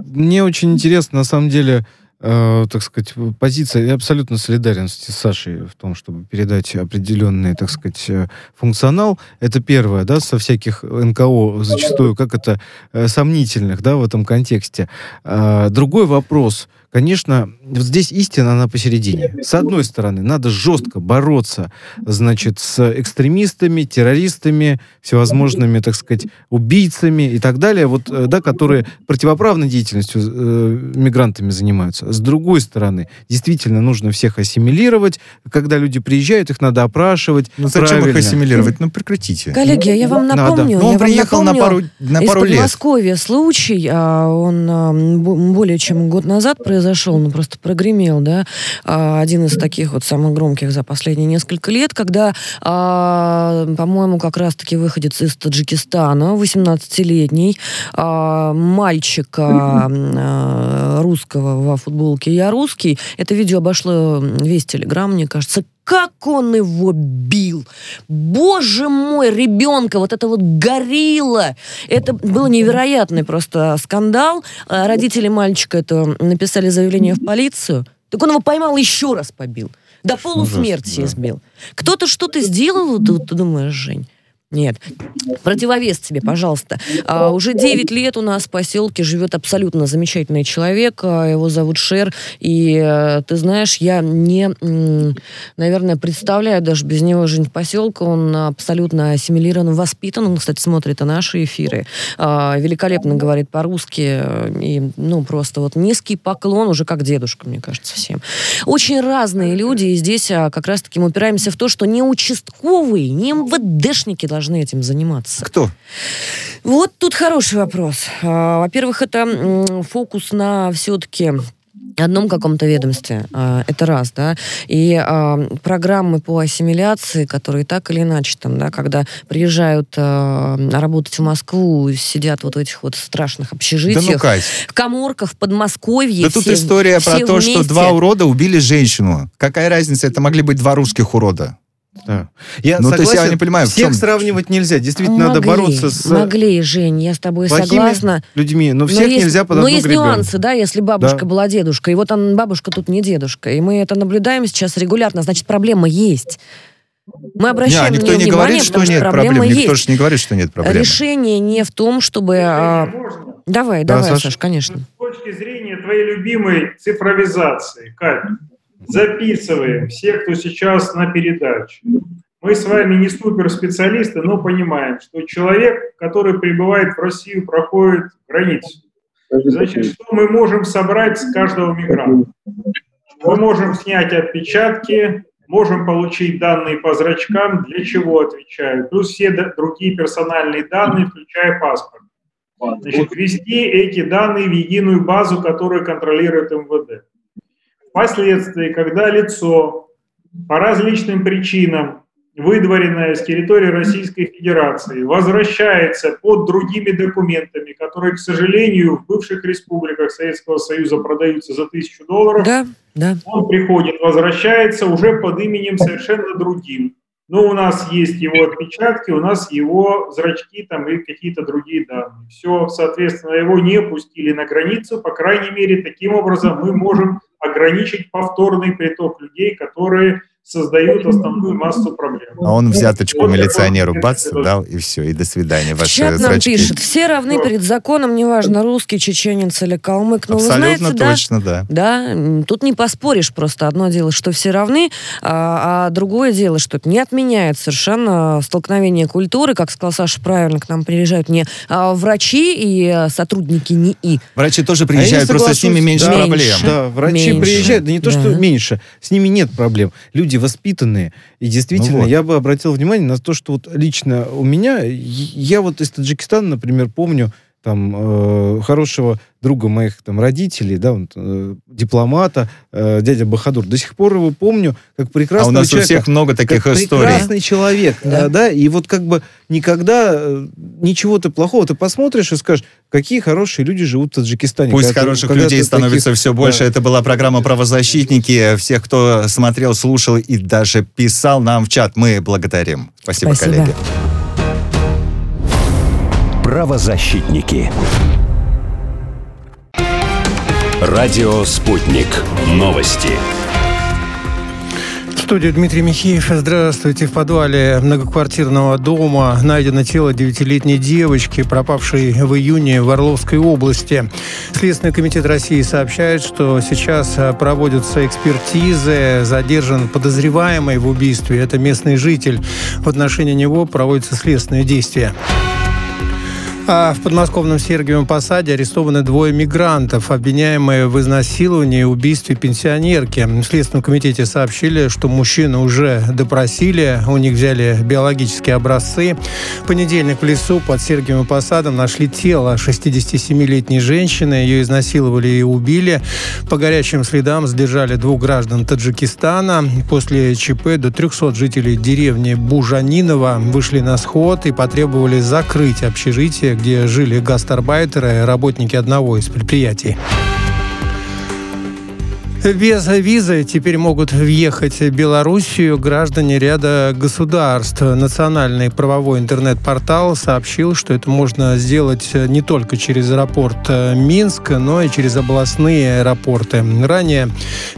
мне очень интересно, на самом деле, э, так сказать, позиция. Я абсолютно солидарен с Сашей в том, чтобы передать определенный, так сказать, э, функционал. Это первое, да, со всяких НКО зачастую, как это, э, сомнительных, да, в этом контексте. Э, другой вопрос – конечно, вот здесь истина, она посередине. С одной стороны, надо жестко бороться, значит, с экстремистами, террористами, всевозможными, так сказать, убийцами и так далее, вот, э, да, которые противоправной деятельностью э, мигрантами занимаются. С другой стороны, действительно нужно всех ассимилировать. Когда люди приезжают, их надо опрашивать. Ну зачем правильно. их ассимилировать? Ну прекратите. Коллеги, я вам напомню, надо. Ну, он я приехал напомню, на пару, на пару из лет. Подмосковья случай, а, он а, более чем год назад произошел произошел, ну просто прогремел, да, а, один из таких вот самых громких за последние несколько лет, когда, а, по-моему, как раз-таки выходец из Таджикистана, 18-летний, а, мальчика русского во футболке «Я русский», это видео обошло весь Телеграм, мне кажется, как он его бил! Боже мой, ребенка, вот это вот горилла! Это был невероятный просто скандал. А родители мальчика это написали заявление в полицию. Так он его поймал еще раз побил. До полусмерти Ужасно, да. избил. Кто-то что-то сделал, ты думаешь, Жень? Нет. Противовес тебе, пожалуйста. А, уже 9 лет у нас в поселке живет абсолютно замечательный человек. а, Его зовут Шер. И э, ты знаешь, я не, наверное, представляю даже без него жизнь поселка. Он абсолютно ассимилирован, воспитан. Он, кстати, смотрит и наши эфиры. А, Великолепно говорит по-русски. э, И, ну, просто вот низкий поклон, уже как дедушка, мне кажется, всем. Очень разные люди. И здесь а, как раз-таки мы упираемся в то, что не участковые, не МВДшники должны этим заниматься. Кто? Вот тут хороший вопрос. А, Во-первых, это фокус на все-таки одном каком-то ведомстве. А, Это раз, да. И а, программы по ассимиляции, которые так или иначе там, да, когда приезжают а, работать в Москву, сидят вот в этих вот страшных Да общежитиях, ну, Кать. в коморках в Подмосковье. Да тут все- история про все то, что два урода убили женщину. Какая разница? Это могли быть два русских урода. Да. Я Ну, то есть согласен, я не понимаю, всех чем- сравнивать нельзя. Действительно, надо Могли, бороться с Могли, Жень, я с тобой согласна. людьми, но Но всех есть- нельзя под Но одну есть гребенку. нюансы, да, если бабушка Да. была дедушкой. И вот он, бабушка тут не дедушка. И мы это наблюдаем сейчас регулярно. Значит, проблема есть. Мы Не, обращаем а никто на нее не внимание, говорит, что потому нет проблема проблем. Никто есть. же не говорит, что нет проблем. Решение не в том, чтобы... а? Давай, Да, давай, Саш. Саш, конечно. С точки зрения твоей любимой цифровизации, Кать, записываем всех, кто сейчас на передаче. Мы с вами не суперспециалисты, но понимаем, что человек, который прибывает в Россию, проходит границу. Значит, что мы можем собрать с каждого мигранта? Мы можем снять отпечатки, можем получить данные по зрачкам, для чего отвечают, плюс все другие персональные данные, включая паспорт. Значит, ввести эти данные в единую базу, которую контролирует МВД. Впоследствии, когда лицо по различным причинам, выдворенное с территории Российской Федерации, возвращается под другими документами, которые, к сожалению, в бывших республиках Советского Союза продаются за тысячу долларов, Да, да. он приходит, возвращается уже под именем совершенно другим. Но у нас есть его отпечатки, у нас его зрачки там и какие-то другие данные. Все, соответственно, его не пустили на границу. По крайней мере, таким образом мы можем ограничить повторный приток людей, которые создают основную массу проблем. А он взяточку Вот милиционеру бац, дал, и все, и до свидания. Ваши Чат нам зрачки. пишет, все равны перед законом, неважно, русский, чеченец или калмык. Но Абсолютно вы знаете, да, точно, да. Да, м, тут не поспоришь просто. Одно дело, что все равны, а, а другое дело, что это не отменяет совершенно столкновение культуры. Как сказал Саша правильно, к нам приезжают не а, врачи и а, сотрудники НИИ. Врачи тоже А приезжают, просто с ними меньше да, проблем. Да, врачи Меньше. приезжают, да не то, что Да. меньше, с ними нет проблем. Люди воспитанные. И действительно, Ну вот. я бы обратил внимание на то, что вот лично у меня, я- я вот из Таджикистана, например, помню там э, хорошего друга моих там родителей, да, он, э, дипломата, э, дядя Бахадур. До сих пор его помню как А прекрасного у нас у человека. всех много таких как историй. прекрасный человек, Да. да. да, и вот как бы никогда э, ничего-то плохого ты посмотришь и скажешь, какие хорошие люди живут в Таджикистане. Пусть Когда ты- хороших когда людей ты становится таких- все больше. да. Это была программа «Правозащитники». Всех, кто смотрел, слушал и даже писал нам в чат, мы благодарим. Спасибо, Спасибо. коллеги. Правозащитники. Радио «Спутник». Новости. В студии Дмитрий Михеев. Здравствуйте. В подвале многоквартирного дома найдено тело девятилетней девочки, пропавшей в июне в Орловской области. Следственный комитет России сообщает, что сейчас проводятся экспертизы. Задержан подозреваемый в убийстве. Это местный житель. В отношении него проводятся следственные действия. А в подмосковном Сергиевом Посаде арестованы двое мигрантов, обвиняемые в изнасиловании и убийстве пенсионерки. В Следственном комитете сообщили, что мужчину уже допросили, у них взяли биологические образцы. В понедельник в лесу под Сергиевым Посадом нашли тело 67-летней женщины. Ее изнасиловали и убили. По горячим следам задержали двух граждан Таджикистана. После ЧП до 300 жителей деревни Бужанинова вышли на сход и потребовали закрыть общежитие, где жили гастарбайтеры, работники одного из предприятий. Без визы теперь могут въехать в Белоруссию граждане ряда государств. Национальный правовой интернет-портал сообщил, что это можно сделать не только через аэропорт э, Минск, но и через областные аэропорты. Ранее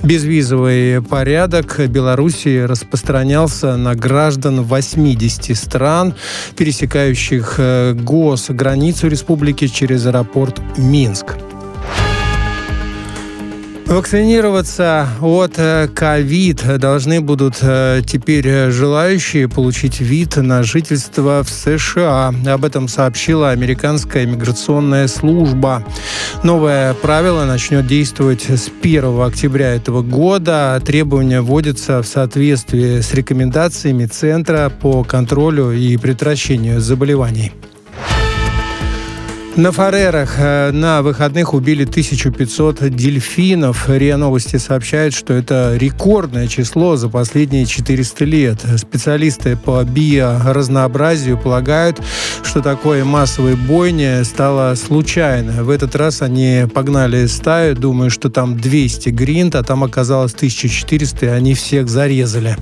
безвизовый порядок Белоруссии распространялся на граждан 80 стран, пересекающих э, госграницу республики через аэропорт Минск. Вакцинироваться от э, ковид должны будут э, теперь э, желающие получить вид на жительство в США. Об этом сообщила американская миграционная служба. Новое правило начнет действовать с 1 октября этого года. Требования вводятся в соответствии с рекомендациями Центра по контролю и предотвращению заболеваний. На Фарерах э, на выходных убили 1500 дельфинов. РИА Новости сообщает, что это рекордное число за последние 400 лет. Специалисты по биоразнообразию полагают, что такое массовой бойни стало случайно. В этот раз они погнали стаю, думая, что там 200 гринт, а там оказалось 1400, и они всех зарезали.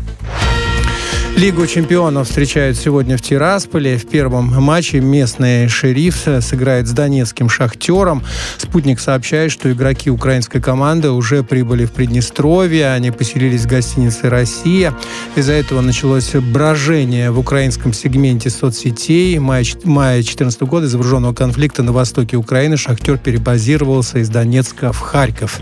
Лигу чемпионов встречают сегодня в Тирасполе. В первом матче местный шериф сыграет с донецким шахтером. Спутник сообщает, что игроки украинской команды уже прибыли в Приднестровье. Они поселились в гостинице «Россия». Из-за этого началось брожение в украинском сегменте соцсетей. В мае 2014 года из вооруженного конфликта на востоке Украины шахтер перебазировался из Донецка в Харьков.